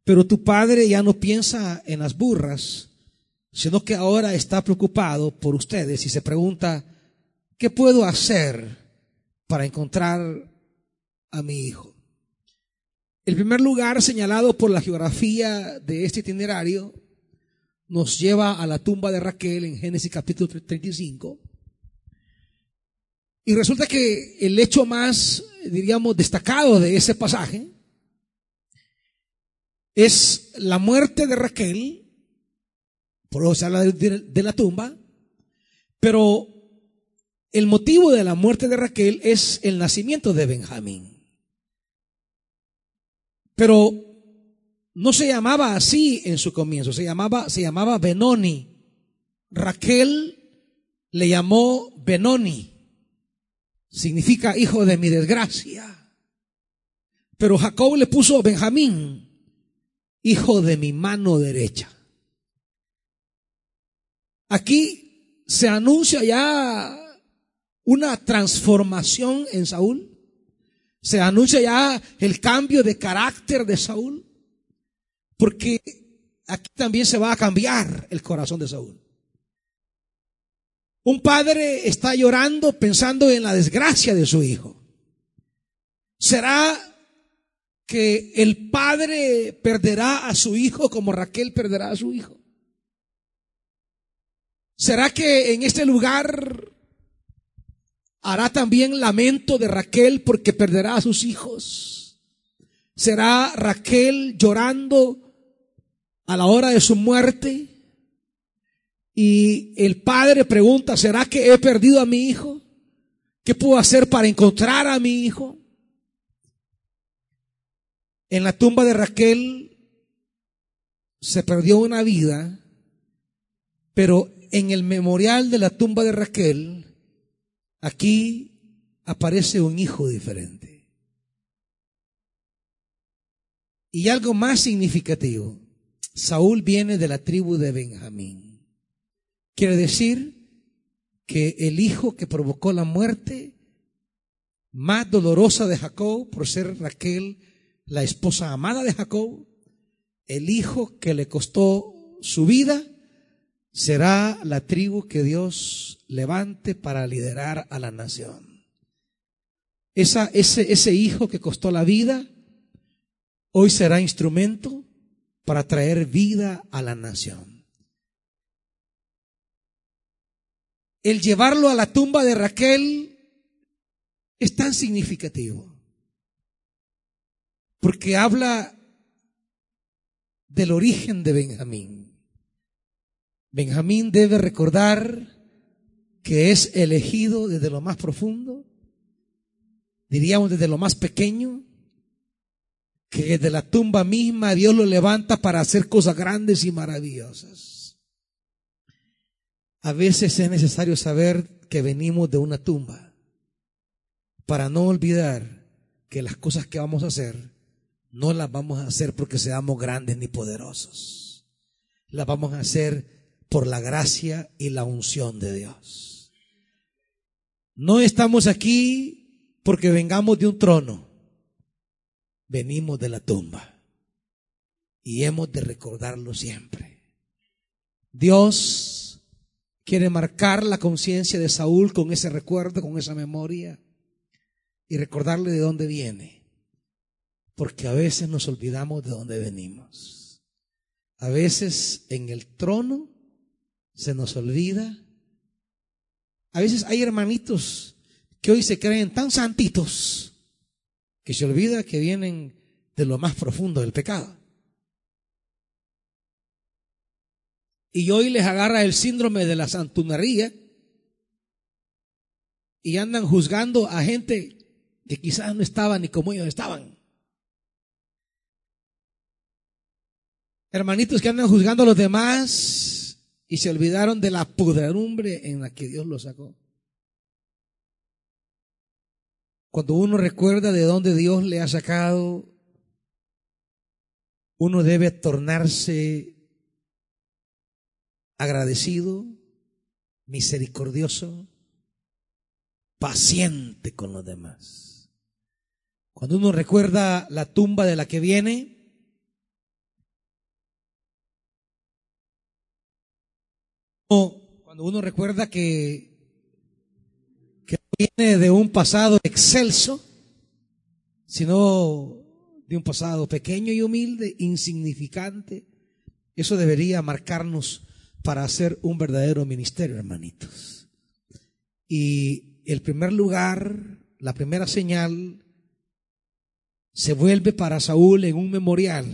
Pero tu padre ya no piensa en las burras, sino que ahora está preocupado por ustedes y se pregunta, ¿qué puedo hacer para encontrar a mi hijo? El primer lugar señalado por la geografía de este itinerario nos lleva a la tumba de Raquel en Génesis capítulo 35. Y resulta que el hecho más, diríamos, destacado de ese pasaje es la muerte de Raquel, por eso se habla de, la tumba, pero el motivo de la muerte de Raquel es el nacimiento de Benjamín. Pero no se llamaba así en su comienzo, se llamaba, se llamaba Benoni. Raquel le llamó Benoni. Significa hijo de mi desgracia. Pero Jacob le puso Benjamín, hijo de mi mano derecha. Aquí se anuncia ya una transformación en Saúl. Se anuncia ya el cambio de carácter de Saúl. Porque aquí también se va a cambiar el corazón de Saúl. Un padre está llorando pensando en la desgracia de su hijo. ¿Será que el padre perderá a su hijo como Raquel perderá a su hijo? ¿Será que en este lugar hará también lamento de Raquel porque perderá a sus hijos? ¿Será Raquel llorando a la hora de su muerte y el padre pregunta, ¿será que he perdido a mi hijo? ¿Qué puedo hacer para encontrar a mi hijo? En la tumba de Raquel se perdió una vida, pero en el memorial de la tumba de Raquel, aquí aparece un hijo diferente. Y algo más significativo, Saúl viene de la tribu de Benjamín. Quiere decir que el hijo que provocó la muerte más dolorosa de Jacob por ser Raquel, la esposa amada de Jacob, el hijo que le costó su vida, será la tribu que Dios levante para liderar a la nación. Esa, ese, ese hijo que costó la vida, hoy será instrumento para traer vida a la nación. El llevarlo a la tumba de Raquel es tan significativo, porque habla del origen de Benjamín. Benjamín debe recordar que es elegido desde lo más profundo, diríamos desde lo más pequeño, que de la tumba misma Dios lo levanta para hacer cosas grandes y maravillosas. A veces es necesario saber que venimos de una tumba para no olvidar que las cosas que vamos a hacer no las vamos a hacer porque seamos grandes ni poderosos. Las vamos a hacer por la gracia y la unción de Dios. No estamos aquí porque vengamos de un trono venimos de la tumba y hemos de recordarlo siempre. Dios quiere marcar la conciencia de Saúl con ese recuerdo, con esa memoria y recordarle de dónde viene. Porque a veces nos olvidamos de dónde venimos. A veces en el trono se nos olvida. A veces hay hermanitos que hoy se creen tan santitos que se olvida que vienen de lo más profundo del pecado. Y hoy les agarra el síndrome de la santunería y andan juzgando a gente que quizás no estaba ni como ellos estaban. Hermanitos que andan juzgando a los demás y se olvidaron de la pudredumbre en la que Dios los sacó. Cuando uno recuerda de dónde Dios le ha sacado, uno debe tornarse agradecido misericordioso, paciente con los demás. Cuando uno recuerda la tumba de la que viene, cuando uno recuerda que, que viene de un pasado excelso, sino de un pasado pequeño y humilde, insignificante, eso debería marcarnos para hacer un verdadero ministerio, hermanitos. Y el primer lugar, la primera señal, se vuelve para Saúl en un memorial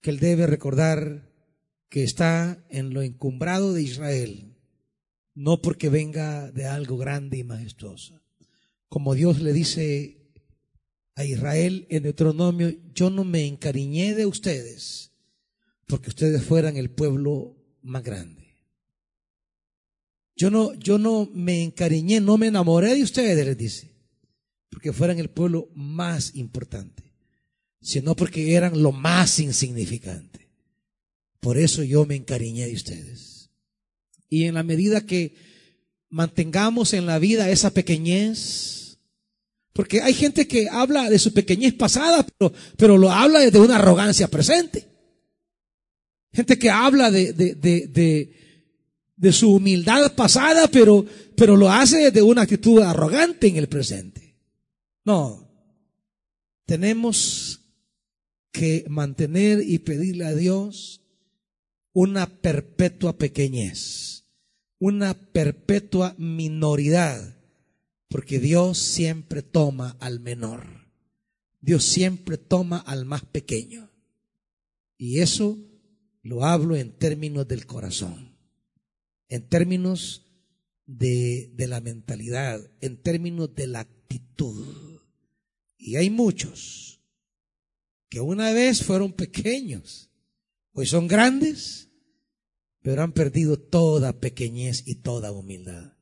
que él debe recordar que está en lo encumbrado de Israel, no porque venga de algo grande y majestuoso. Como Dios le dice a Israel en Deuteronomio, yo no me encariñé de ustedes porque ustedes fueran el pueblo más grande. Yo no, yo no me encariñé, no me enamoré de ustedes, les dice, porque fueran el pueblo más importante, sino porque eran lo más insignificante. Por eso yo me encariñé de ustedes. Y en la medida que mantengamos en la vida esa pequeñez, porque hay gente que habla de su pequeñez pasada, pero, pero lo habla desde una arrogancia presente. Gente que habla de, de, de, de, su humildad pasada, pero, pero lo hace desde una actitud arrogante en el presente. No, tenemos que mantener y pedirle a Dios una perpetua pequeñez, una perpetua minoridad, porque Dios siempre toma al menor, Dios siempre toma al más pequeño. Y eso lo hablo en términos del corazón, en términos de, de la mentalidad, en términos de la actitud. Y hay muchos que una vez fueron pequeños, hoy son grandes, pero han perdido toda pequeñez y toda humildad.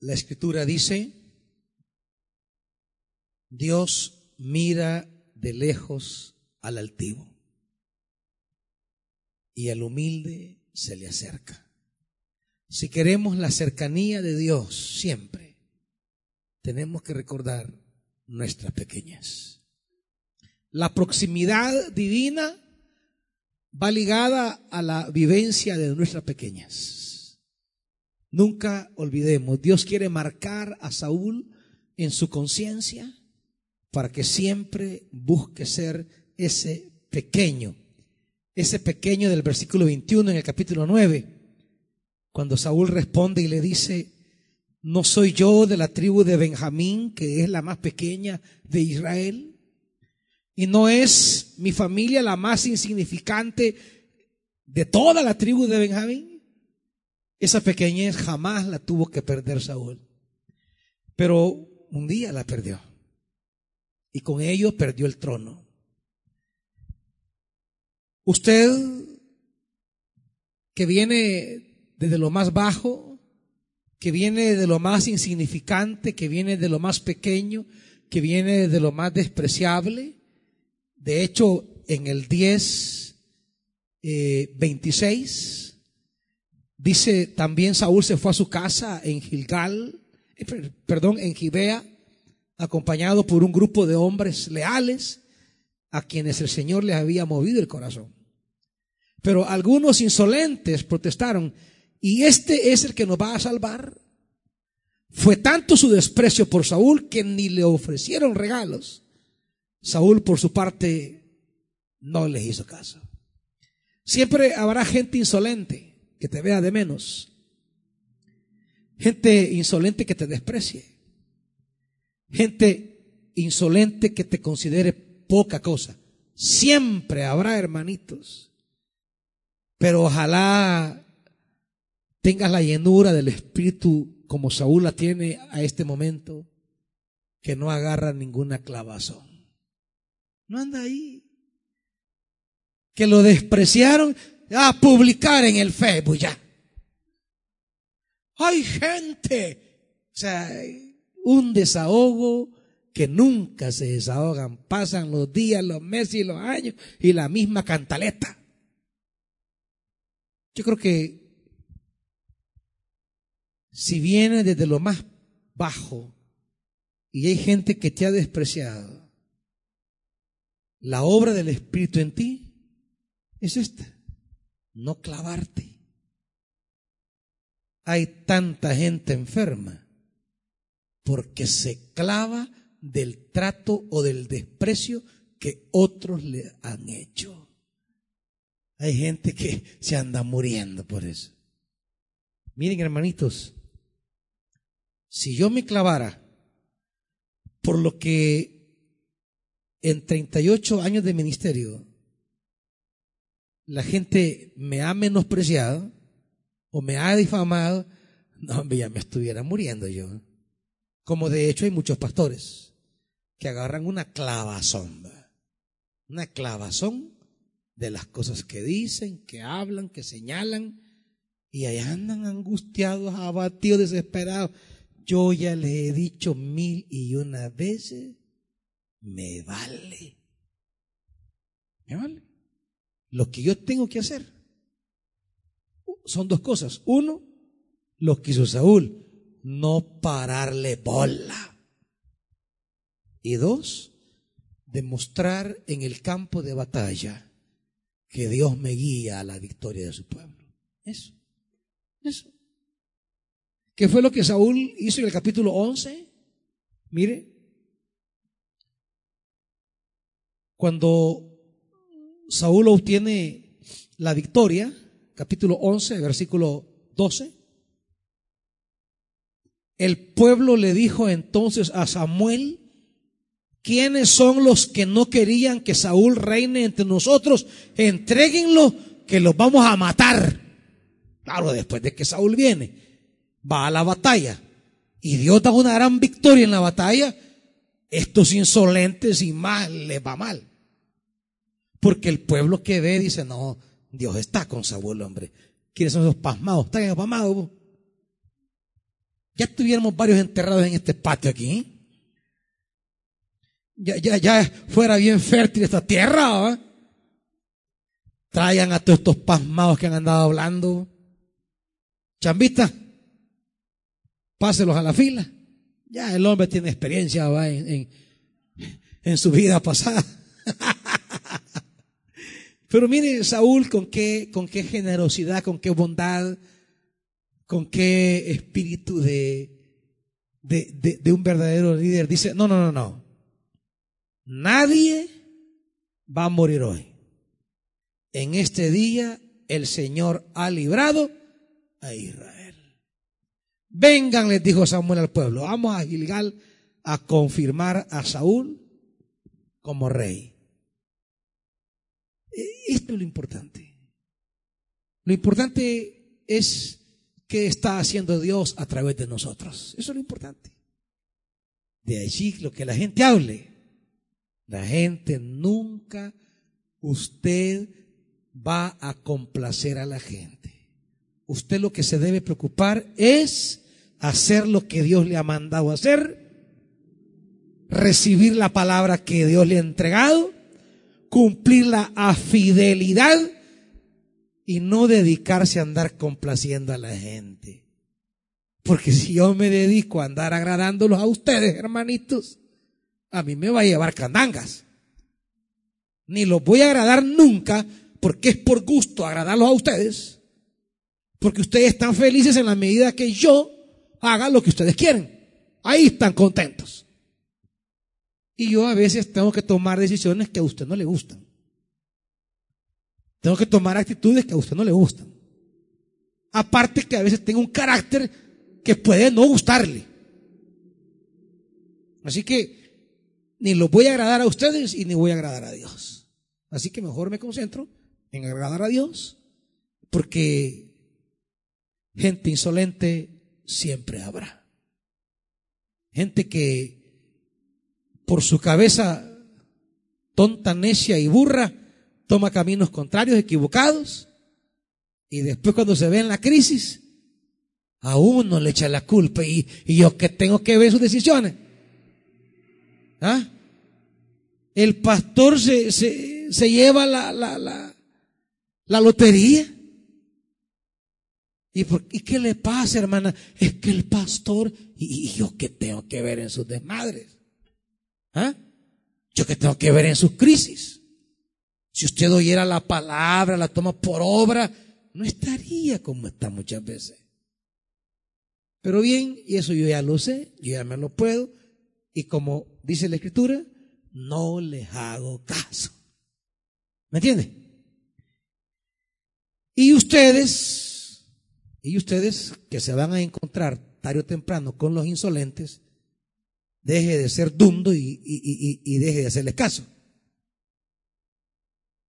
La escritura dice, Dios mira de lejos al altivo y al humilde se le acerca. Si queremos la cercanía de Dios siempre, tenemos que recordar nuestras pequeñas. La proximidad divina va ligada a la vivencia de nuestras pequeñas. Nunca olvidemos, Dios quiere marcar a Saúl en su conciencia para que siempre busque ser ese pequeño, ese pequeño del versículo 21 en el capítulo 9, cuando Saúl responde y le dice, ¿no soy yo de la tribu de Benjamín, que es la más pequeña de Israel? ¿Y no es mi familia la más insignificante de toda la tribu de Benjamín? Esa pequeñez jamás la tuvo que perder Saúl. Pero un día la perdió y con ello perdió el trono. Usted que viene desde lo más bajo, que viene de lo más insignificante, que viene de lo más pequeño, que viene de lo más despreciable. De hecho, en el 10, 26, eh, dice también Saúl se fue a su casa en Gilgal, eh, perdón, en Gibea, acompañado por un grupo de hombres leales a quienes el Señor les había movido el corazón. Pero algunos insolentes protestaron, ¿y este es el que nos va a salvar? Fue tanto su desprecio por Saúl que ni le ofrecieron regalos. Saúl, por su parte, no les hizo caso. Siempre habrá gente insolente que te vea de menos. Gente insolente que te desprecie gente insolente que te considere poca cosa. Siempre habrá hermanitos. Pero ojalá tengas la llenura del Espíritu como Saúl la tiene a este momento, que no agarra ninguna clavazón. No anda ahí. Que lo despreciaron a publicar en el Facebook ya. Hay gente. O sea, un desahogo que nunca se desahogan. Pasan los días, los meses y los años y la misma cantaleta. Yo creo que si viene desde lo más bajo y hay gente que te ha despreciado, la obra del Espíritu en ti es esta, no clavarte. Hay tanta gente enferma porque se clava del trato o del desprecio que otros le han hecho. Hay gente que se anda muriendo por eso. Miren, hermanitos, si yo me clavara por lo que en 38 años de ministerio la gente me ha menospreciado o me ha difamado, no, ya me estuviera muriendo yo. Como de hecho hay muchos pastores que agarran una clavazón, una clavazón de las cosas que dicen, que hablan, que señalan, y ahí andan angustiados, abatidos, desesperados. Yo ya les he dicho mil y una veces, me vale. Me vale. Lo que yo tengo que hacer son dos cosas. Uno, lo que hizo Saúl, no pararle bola. Y dos, demostrar en el campo de batalla que Dios me guía a la victoria de su pueblo. Eso. Eso. ¿Qué fue lo que Saúl hizo en el capítulo 11? Mire, cuando Saúl obtiene la victoria, capítulo 11, versículo 12, el pueblo le dijo entonces a Samuel, ¿quiénes son los que no querían que Saúl reine entre nosotros? Entréguenlo, que los vamos a matar. Claro, después de que Saúl viene, va a la batalla y Dios da una gran victoria en la batalla, estos insolentes y mal les va mal. Porque el pueblo que ve dice, no, Dios está con Saúl, hombre. ¿Quiénes son esos pasmados? ¿Están pasmados? Ya tuviéramos varios enterrados en este patio aquí. Ya, ya, ya fuera bien fértil esta tierra. Traigan a todos estos pasmados que han andado hablando. Chambita, páselos a la fila. Ya el hombre tiene experiencia En, en su vida pasada. [LAUGHS] Pero mire Saúl con qué, con qué generosidad, con qué bondad, con qué espíritu de, de, de, un verdadero líder. Dice, no, no, no, no. Nadie va a morir hoy. En este día el Señor ha librado a Israel. Vengan, les dijo Samuel al pueblo, vamos a Gilgal a confirmar a Saúl como rey. Esto es lo importante. Lo importante es qué está haciendo Dios a través de nosotros. Eso es lo importante. De allí lo que la gente hable. La gente nunca, usted va a complacer a la gente. Usted lo que se debe preocupar es hacer lo que Dios le ha mandado hacer, recibir la palabra que Dios le ha entregado cumplirla a fidelidad y no dedicarse a andar complaciendo a la gente. Porque si yo me dedico a andar agradándolos a ustedes, hermanitos, a mí me va a llevar candangas. Ni los voy a agradar nunca porque es por gusto agradarlos a ustedes. Porque ustedes están felices en la medida que yo haga lo que ustedes quieren. Ahí están contentos. Y yo a veces tengo que tomar decisiones que a usted no le gustan. Tengo que tomar actitudes que a usted no le gustan. Aparte que a veces tengo un carácter que puede no gustarle. Así que ni lo voy a agradar a ustedes y ni voy a agradar a Dios. Así que mejor me concentro en agradar a Dios porque gente insolente siempre habrá. Gente que por su cabeza tonta, necia y burra, toma caminos contrarios, equivocados, y después cuando se ve en la crisis, a uno le echa la culpa y, yo que tengo que ver sus decisiones. ¿Ah? El pastor se, se, se lleva la, la, la, lotería ¿Y, por, ¿Y qué le pasa, hermana? Es que el pastor, ¿y, yo qué tengo que ver en sus desmadres? ¿Ah? ¿Yo qué tengo que ver en sus crisis? Si usted oyera la palabra, la toma por obra, no estaría como está muchas veces. Pero bien, y eso yo ya lo sé, yo ya me lo puedo, y como dice la escritura, no les hago caso. ¿Me entiende? Y ustedes, y ustedes que se van a encontrar tarde o temprano con los insolentes, deje de ser dundo y, deje de hacerles caso.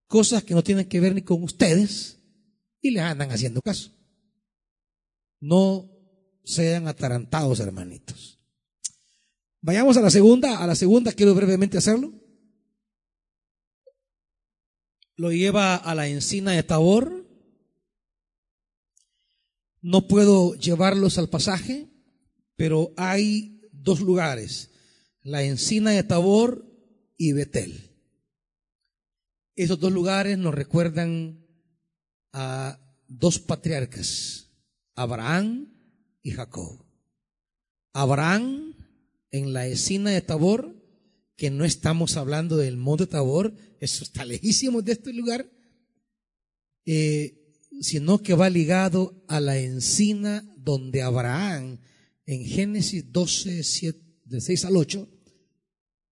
Cosas que no tienen que ver ni con ustedes y les andan haciendo caso. No sean atarantados, hermanitos. Vayamos a la segunda. A la segunda quiero brevemente hacerlo. Lo lleva a la encina de Tabor. No puedo llevarlos al pasaje, pero hay dos lugares, la encina de Tabor y Betel. Esos dos lugares nos recuerdan a dos patriarcas, Abraham y Jacob. Abraham en la encina de Tabor, que no estamos hablando del monte Tabor, eso está [LAUGHS] lejísimo de este lugar, eh, sino que va ligado a la encina donde Abraham, en Génesis 12, 7, de 6 al 8,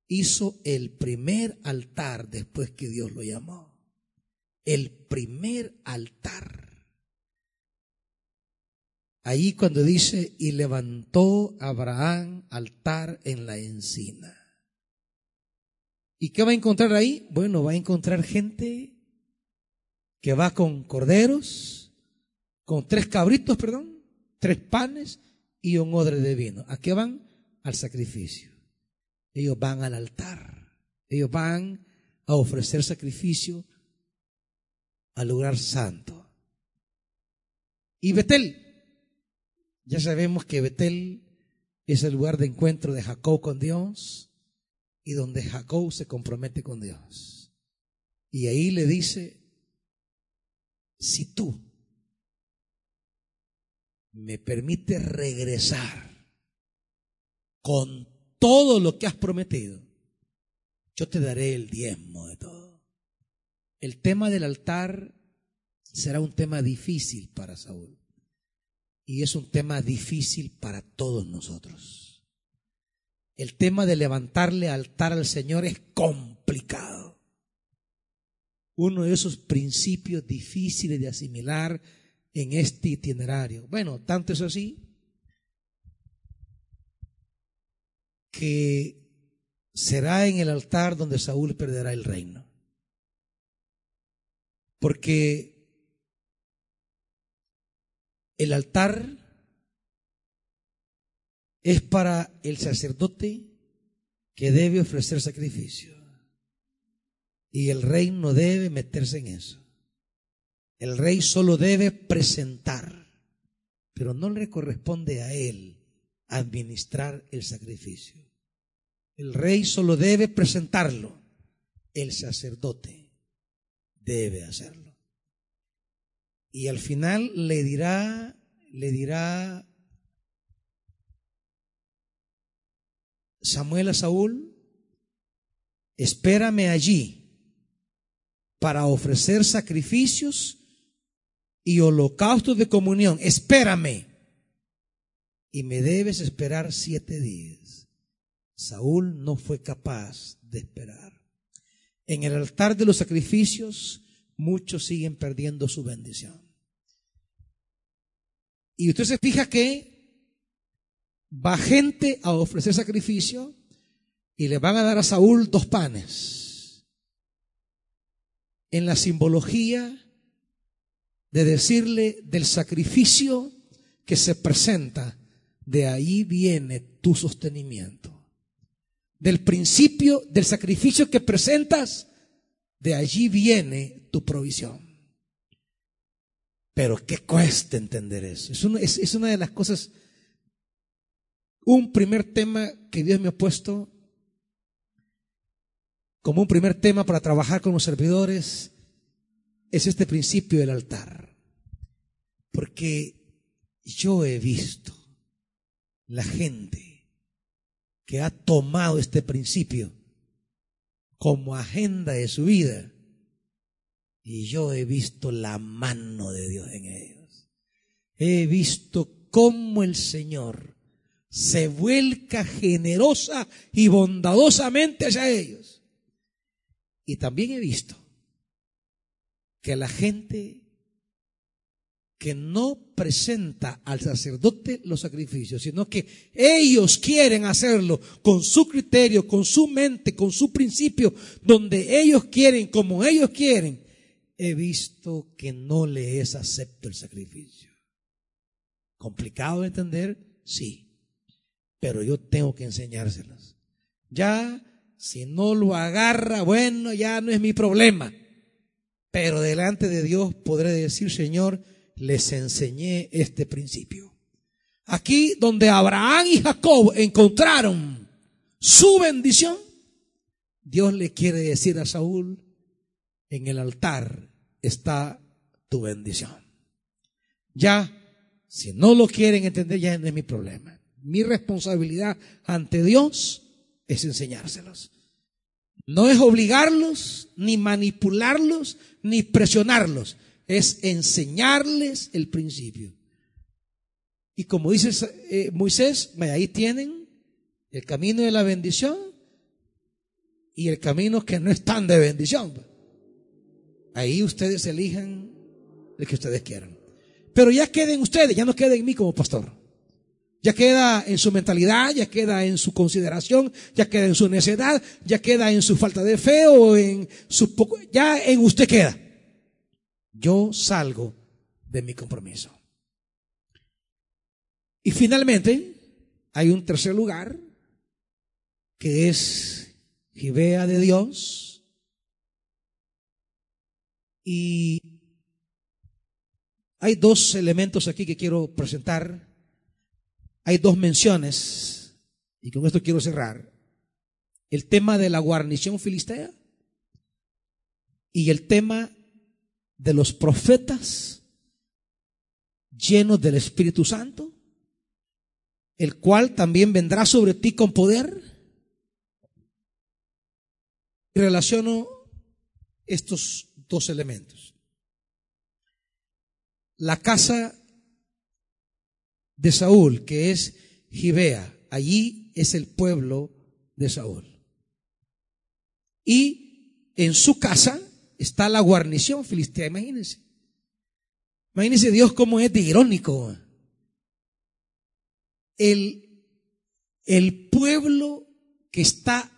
hizo el primer altar después que Dios lo llamó. El primer altar. Ahí cuando dice, y levantó Abraham altar en la encina. ¿Y qué va a encontrar ahí? Bueno, va a encontrar gente que va con corderos, con tres cabritos, perdón, tres panes y un odre de vino. ¿A qué van? Al sacrificio. Ellos van al altar. Ellos van a ofrecer sacrificio al lugar santo. Y Betel, ya sabemos que Betel es el lugar de encuentro de Jacob con Dios y donde Jacob se compromete con Dios. Y ahí le dice, si tú me permites regresar con todo lo que has prometido, yo te daré el diezmo de todo. El tema del altar será un tema difícil para Saúl. Y es un tema difícil para todos nosotros. El tema de levantarle altar al Señor es complicado. Uno de esos principios difíciles de asimilar en este itinerario. Bueno, tanto es así que será en el altar donde Saúl perderá el reino. Porque el altar es para el sacerdote que debe ofrecer sacrificio. Y el rey no debe meterse en eso. El rey solo debe presentar, pero no le corresponde a él administrar el sacrificio. El rey solo debe presentarlo. El sacerdote debe hacerlo. Y al final le dirá, le dirá Samuel a Saúl, espérame allí para ofrecer sacrificios y holocaustos de comunión. Espérame. Y me debes esperar siete días. Saúl no fue capaz de esperar. En el altar de los sacrificios, muchos siguen perdiendo su bendición. Y usted se fija que va gente a ofrecer sacrificio y le van a dar a Saúl dos panes. En la simbología de decirle del sacrificio que se presenta, de ahí viene tu sostenimiento. Del principio del sacrificio que presentas, de allí viene tu provisión. Pero qué cuesta entender eso. Es, es, una de las cosas, un primer tema que Dios me ha puesto como un primer tema para trabajar con los servidores, es este principio del altar. Porque yo he visto la gente que ha tomado este principio como agenda de su vida y yo he visto la mano de Dios en ellos. He visto cómo el Señor se vuelca generosa y bondadosamente hacia ellos. Y también he visto que la gente que no presenta al sacerdote los sacrificios, sino que ellos quieren hacerlo con su criterio, con su mente, con su principio, donde ellos quieren, como ellos quieren, he visto que no le es acepto el sacrificio. ¿Complicado de entender? Sí. Pero yo tengo que enseñárselos. Ya, si no lo agarra, bueno, ya no es mi problema. Pero delante de Dios podré decir, Señor, les enseñé este principio. Aquí donde Abraham y Jacob encontraron su bendición, Dios le quiere decir a Saúl, en el altar está tu bendición. Ya, si no lo quieren entender, ya no es mi problema. Mi responsabilidad ante Dios es enseñárselos. No es obligarlos, ni manipularlos, ni presionarlos es enseñarles el principio. Y como dice eh, Moisés, ahí tienen el camino de la bendición y el camino que no es tan de bendición. Ahí ustedes elijan el que ustedes quieran. Pero ya queden ustedes, ya no queda en mí como pastor. Ya queda en su mentalidad, ya queda en su consideración, ya queda en su necedad, ya queda en su falta de fe o en su poco, ya en usted queda yo salgo de mi compromiso. Y finalmente, hay un tercer lugar, que es Gibea de Dios. Y hay dos elementos aquí que quiero presentar. Hay dos menciones, y con esto quiero cerrar. El tema de la guarnición filistea y el tema de los profetas llenos del Espíritu Santo, el cual también vendrá sobre ti con poder. Relaciono estos dos elementos. La casa de Saúl, que es Gibea, allí es el pueblo de Saúl. Y en su casa está la guarnición filistea, imagínense. Imagínense Dios como es de irónico. El, el pueblo que está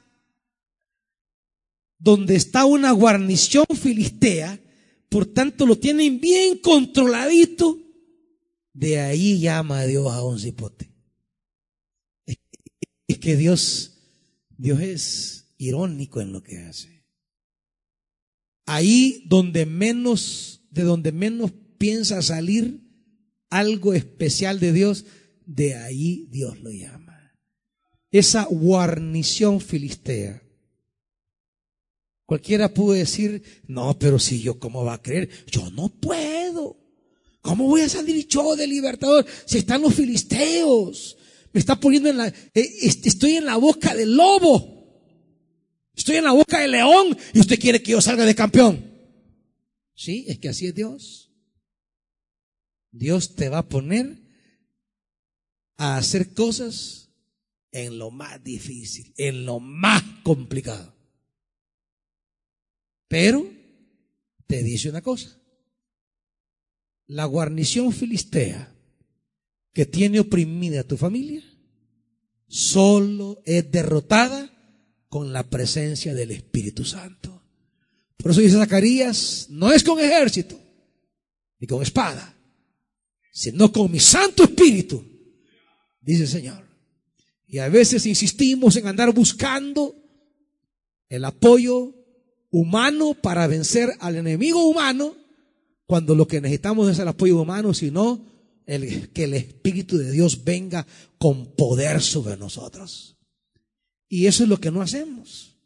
donde está una guarnición filistea, por tanto lo tienen bien controladito, de ahí llama a Dios a un cipote. Es que Dios, Dios es irónico en lo que hace. Ahí donde menos, de donde menos piensa salir algo especial de Dios, de ahí Dios lo llama. Esa guarnición filistea. Cualquiera puede decir, no, pero si yo, ¿cómo va a creer? Yo no puedo. ¿Cómo voy a salir yo de libertador si están los filisteos? Me está poniendo en la, eh, estoy en la boca del lobo. Estoy en la boca del león y usted quiere que yo salga de campeón. Sí, es que así es Dios. Dios te va a poner a hacer cosas en lo más difícil, en lo más complicado. Pero te dice una cosa. La guarnición filistea que tiene oprimida a tu familia solo es derrotada con la presencia del Espíritu Santo. Por eso dice Zacarías, no es con ejército, ni con espada, sino con mi Santo Espíritu, dice el Señor. Y a veces insistimos en andar buscando el apoyo humano para vencer al enemigo humano, cuando lo que necesitamos es el apoyo humano, sino el, que el Espíritu de Dios venga con poder sobre nosotros. Y eso es lo que no hacemos.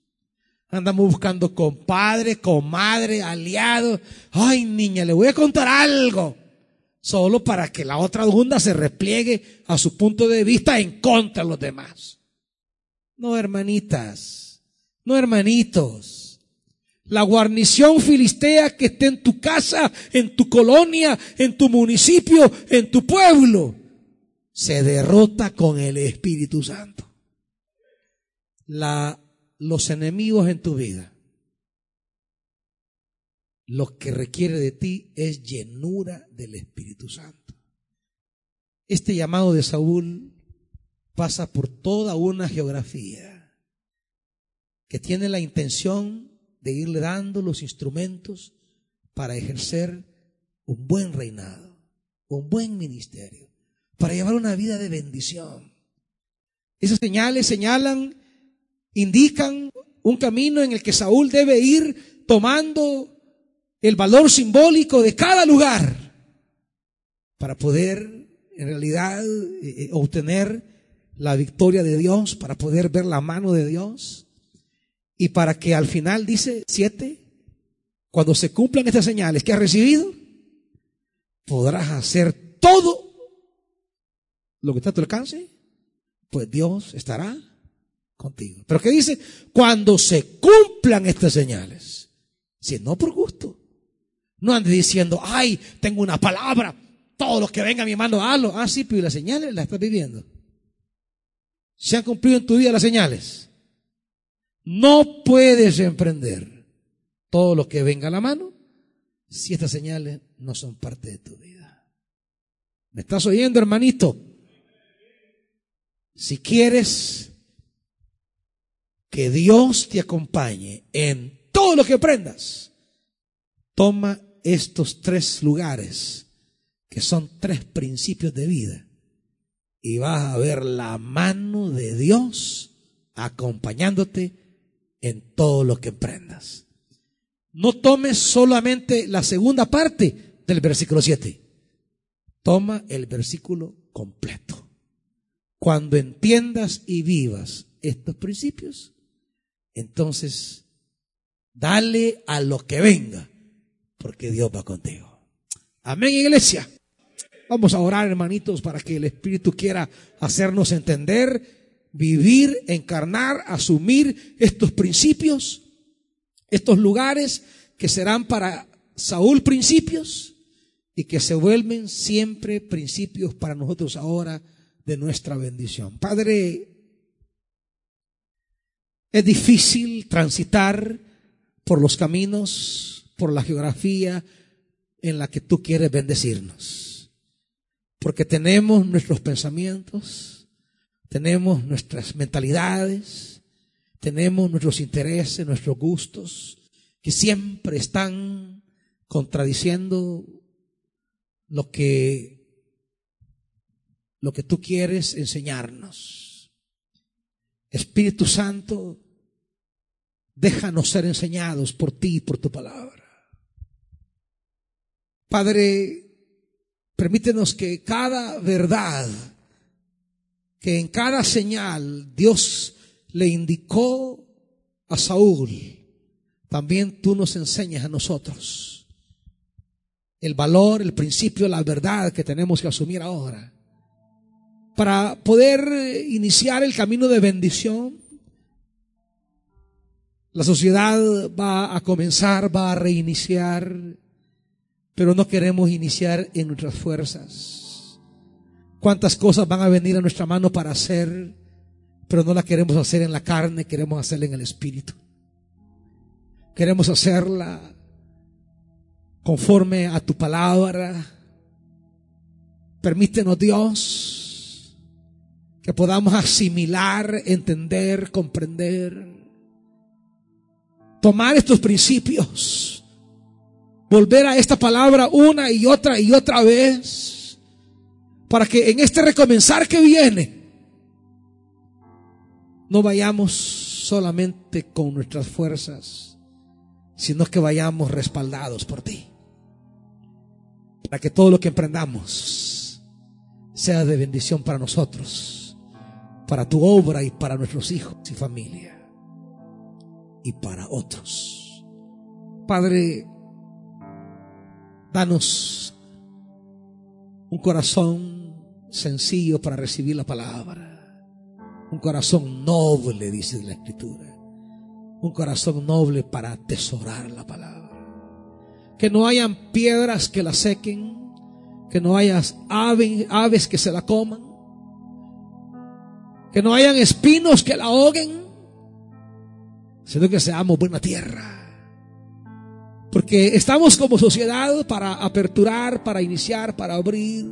Andamos buscando compadre, comadre, aliado. Ay, niña, le voy a contar algo. solo para que la otra dunda se repliegue a su punto de vista en contra de los demás. No, hermanitas, no, hermanitos. La guarnición filistea que esté en tu casa, en tu colonia, en tu municipio, en tu pueblo, se derrota con el Espíritu Santo. La, los enemigos en tu vida lo que requiere de ti es llenura del Espíritu Santo. Este llamado de Saúl pasa por toda una geografía que tiene la intención de irle dando los instrumentos para ejercer un buen reinado, un buen ministerio, para llevar una vida de bendición. Esas señales señalan, indican un camino en el que Saúl debe ir tomando el valor simbólico de cada lugar para poder en realidad eh, eh, obtener la victoria de Dios, para poder ver la mano de Dios y para que al final dice siete, cuando se cumplan estas señales que has recibido, podrás hacer todo lo que está a tu alcance, pues Dios estará contigo. Pero ¿qué dice? Cuando se cumplan estas señales, si no por gusto, no ande diciendo, ay, tengo una palabra, todo lo que venga a mi mano, hazlo. Ah, sí, pero las señales las estás viviendo. ¿Se han cumplido en tu vida las señales? No puedes emprender todo lo que venga a la mano si estas señales no son parte de tu vida. ¿Me estás oyendo, hermanito? Si quieres que Dios te acompañe en todo lo que aprendas, toma estos tres lugares, que son tres principios de vida, y vas a ver la mano de Dios acompañándote en todo lo que emprendas. No tomes solamente la segunda parte del versículo 7. Toma el versículo completo. Cuando entiendas y vivas estos principios, entonces dale a lo que venga porque Dios va contigo. Amén, iglesia. Vamos a orar, hermanitos, para que el Espíritu quiera hacernos entender, vivir, encarnar, asumir estos principios, estos lugares que serán para Saúl principios y que se vuelven siempre principios para nosotros ahora de nuestra bendición. Padre, es difícil transitar por los caminos por la geografía en la que tú quieres bendecirnos. Porque tenemos nuestros pensamientos, tenemos nuestras mentalidades, tenemos nuestros intereses, nuestros gustos, que siempre están contradiciendo lo que lo que tú quieres enseñarnos. Espíritu Santo, déjanos ser enseñados por ti y por tu palabra. Padre, permítenos que cada verdad, que en cada señal Dios le indicó a Saúl, también tú nos enseñas a nosotros el valor, el principio, la verdad que tenemos que asumir ahora para poder iniciar el camino de bendición. La sociedad va a comenzar, va a reiniciar pero no queremos iniciar en nuestras fuerzas. ¿Cuántas cosas van a venir a nuestra mano para hacer, pero no la queremos hacer en la carne, queremos hacerla en el espíritu? Queremos hacerla conforme a tu palabra. Permítenos, Dios, que podamos asimilar, entender, comprender, tomar estos principios volver a esta palabra una y otra y otra vez, para que en este recomenzar que viene, no vayamos solamente con nuestras fuerzas, sino que vayamos respaldados por ti, para que todo lo que emprendamos sea de bendición para nosotros, para tu obra y para nuestros hijos y familia, y para otros. Padre, Danos un corazón sencillo para recibir la palabra, un corazón noble, dice la escritura, un corazón noble para atesorar la palabra. Que no hayan piedras que la sequen, que no haya aves que se la coman, que no hayan espinos que la ahoguen, sino que seamos buena tierra. Porque estamos como sociedad para aperturar, para iniciar, para abrir.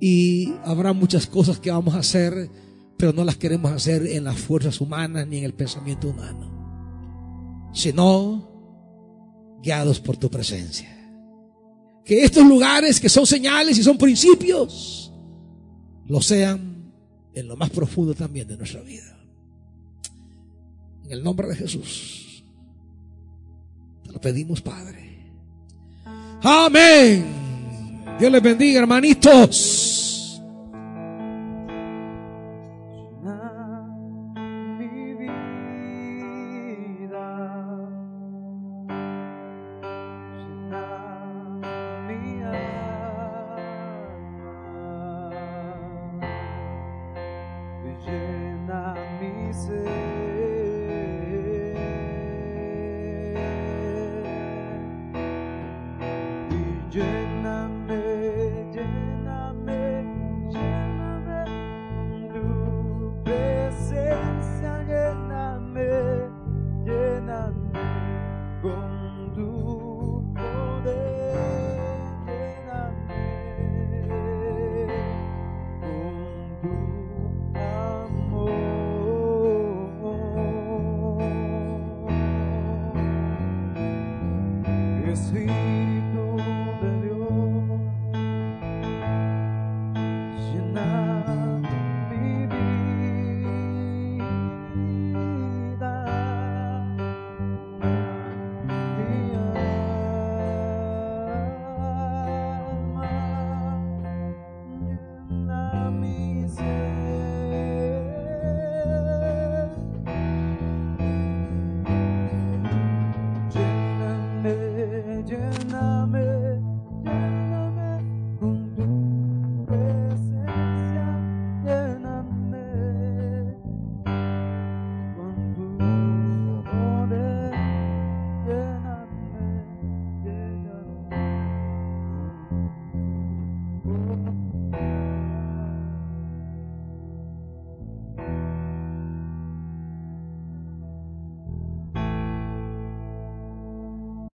Y habrá muchas cosas que vamos a hacer, pero no las queremos hacer en las fuerzas humanas ni en el pensamiento humano, sino guiados por tu presencia. Que estos lugares que son señales y son principios, lo sean en lo más profundo también de nuestra vida. En el nombre de Jesús. Lo pedimos, Padre. Amén. Dios les bendiga, hermanitos.